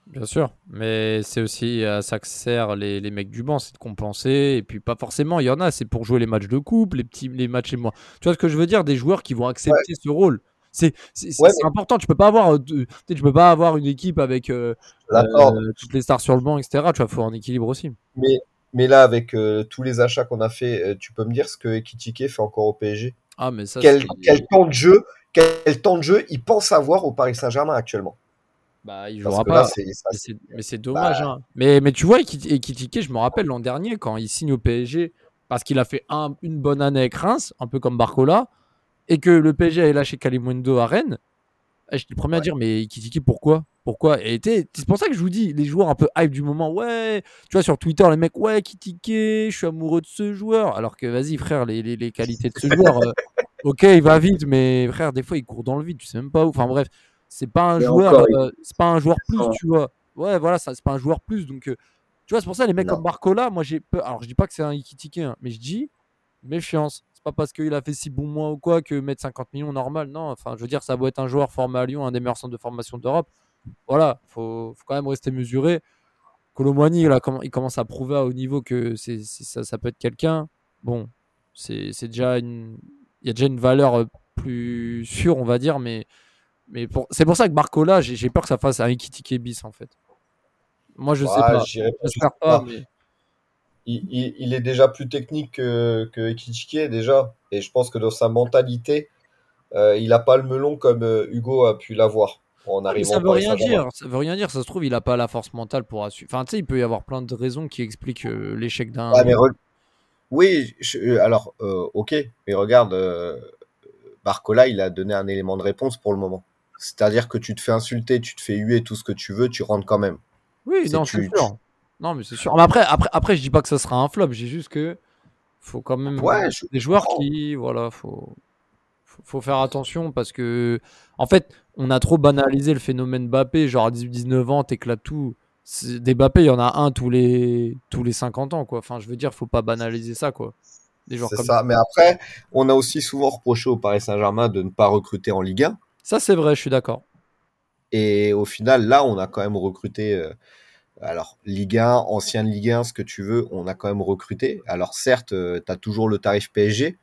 Bien sûr, mais c'est aussi à ça que servent les, les mecs du banc, c'est de compenser. Et puis pas forcément, il y en a, c'est pour jouer les matchs de coupe, les petits, les matchs et moi. Tu vois ce que je veux dire Des joueurs qui vont accepter ce rôle. C'est Ouais, important. Tu peux pas avoir, euh, tu sais, tu peux pas avoir une équipe avec euh, euh, toutes les stars sur le banc, etc. Tu vois, faut un équilibre aussi. Mais, mais là, avec euh, tous les achats qu'on a fait, euh, tu peux me dire ce que Ekitike fait encore au PSG Ah, mais ça, quel, temps de jeu, quel temps de jeu il pense avoir au Paris Saint-Germain actuellement? Bah, il jouera pas. là, c'est ça, Mais c'est- dommage. Bah. hein. Mais, mais tu vois, Ekiti- Ekitike, je me rappelle l'an dernier, quand il signe au PSG, parce qu'il a fait un- une bonne année avec Reims, un peu comme Barcola, et que le PSG avait lâché Kalimundo à Rennes, eh, j'étais le premier à dire, mais Ekitike, pourquoi? Pourquoi? Et c'est pour ça que je vous dis, les joueurs un peu hype du moment, ouais, tu vois, sur Twitter, les mecs, ouais, Ekitike, je suis amoureux de ce joueur. Alors que, vas-y, frère, les, les- les qualités de ce joueur, euh, ok, il va vite, mais frère, des fois, il court dans le vide, tu sais même pas où. Enfin, bref, c'est pas un joueur, il- euh, c'est pas un joueur plus, tu vois. Ouais, voilà, c'est pas un joueur plus. Donc, euh, tu vois, c'est pour ça, les mecs Non. comme Barcola, moi, j'ai peur. Alors, je dis pas que c'est un Ekitike, hein, mais je dis, méfiance. C'est pas parce qu'il a fait si bon mois ou quoi que mettre 50 millions normal. Non, enfin, je veux dire, ça doit être un joueur formé à Lyon, un des meilleurs centres de formation d'Europe. Voilà, faut, faut quand même rester mesuré. Colomboigny, là, il commence à prouver à haut niveau que c'est, c'est- ça, ça peut être quelqu'un. Bon, c'est, c'est déjà une. Il y a déjà une valeur euh, plus sûre, on va dire, mais, mais pour... c'est pour ça que Barcola, j'ai, j'ai peur que ça fasse un Ekitike bis, en fait. Moi, je sais Ouais, pas. j'irai pas J'espère pas, mais. Il, il- il est déjà plus technique que, que déjà. Et je pense que dans sa mentalité, euh, il n'a pas le melon comme euh, Hugo a pu l'avoir en arrivant ça veut rien dire. Ça veut rien dire. Ça se trouve, il a pas la force mentale pour assurer. Enfin, tu sais, il peut y avoir plein de raisons qui expliquent euh, l'échec d'un. Re- Oui, je- alors, ok, mais regarde, Barcola, il a donné un élément de réponse pour le moment. C'est-à-dire que tu te fais insulter, tu te fais huer, tout ce que tu veux, tu rentres quand même. Oui, non, tu- c'est sûr. Non, mais c'est sûr. Mais après, après, après, je dis pas que ça sera un flop. J'ai juste que faut quand même Ouais, je des joueurs qui, voilà, faut, Faut- faire attention parce que, en fait, on a trop banalisé le phénomène Mbappé. Genre à 18-19 ans, t'éclates tout. C'est- Des Mbappé, il y en a un tous les, tous les 50 ans, quoi. Enfin, je veux dire, faut pas banaliser ça, quoi. Des joueurs C'est comme ça. Mais après, on a aussi souvent reproché au Paris Saint-Germain de ne pas recruter en Ligue 1. Ça, c'est vrai, je suis d'accord. Et au final, là, on a quand même recruté. euh, alors, Ligue 1, ancienne Ligue 1, ce que tu veux, on a quand même recruté. Alors, certes, tu as toujours le tarif PSG.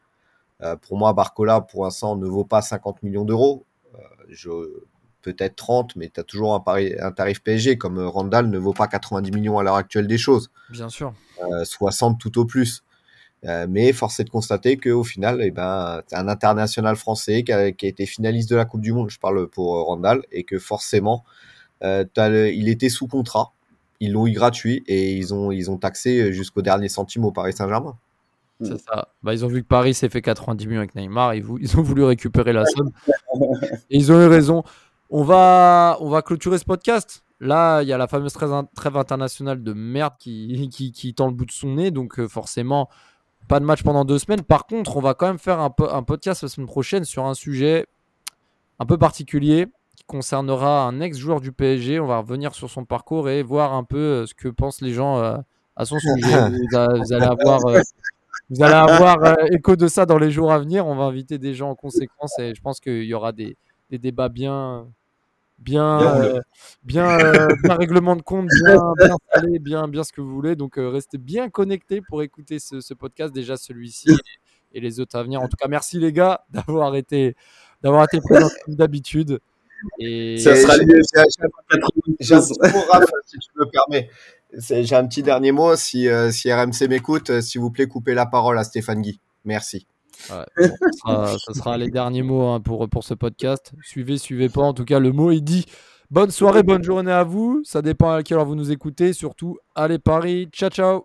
Euh, pour moi, Barcola, pour l'instant, ne vaut pas 50 millions d'euros. Euh, Peut-être 30, mais tu as toujours un, tarif PSG, comme euh, Randall ne vaut pas 90 millions à l'heure actuelle des choses. Bien sûr. Euh, 60 tout au plus. Euh, mais force est de constater qu'au final, eh ben, c'est un international français qui a, qui a été finaliste de la Coupe du Monde, je parle pour euh, Randall, et que forcément, euh, le- il était sous contrat, ils l'ont eu gratuit et ils ont, ils ont taxé jusqu'au dernier centime au Paris Saint-Germain. C'est ça. Bah, ils ont vu que Paris s'est fait 90 millions avec Neymar. Ils, ont voulu récupérer la somme. Et ils ont eu raison. On va, on va clôturer ce podcast. Là, il y a la fameuse trêve, internationale de merde qui, qui, qui tend le bout de son nez. Donc, euh, forcément, pas de match pendant deux semaines. Par contre, on va quand même faire un, po- un podcast la semaine prochaine sur un sujet un peu particulier concernera un ex-joueur du PSG. On va revenir sur son parcours et voir un peu euh, ce que pensent les gens euh, à son sujet. Vous, allez avoir. euh, vous allez avoir euh, écho de ça dans les jours à venir. On va inviter des gens en conséquence et je pense qu'il y aura des, des débats bien, bien, Bien euh, bien, euh, bien règlement de compte, bien, bien salé, bien, bien ce que vous voulez. Donc restez bien connectés pour écouter ce, ce podcast, déjà celui-ci et, et les autres à venir. En tout cas, merci les gars d'avoir été, d'avoir été présents comme d'habitude. Et Ça sera j'ai- lié j'ai- un petit mot, Raph, si tu me permets. C'est- J'ai un petit dernier mot. Si, euh, si RMC m'écoute, euh, s'il vous plaît, coupez la parole à Stéphane Guy. Merci. Ouais, bon, ce, sera, ce sera les derniers mots hein, pour, pour ce podcast. Suivez, suivez pas. En tout cas, le mot est dit. Bonne soirée, bonne journée à vous. Ça dépend à quelle heure vous nous écoutez. Surtout, allez Paris. Ciao, ciao.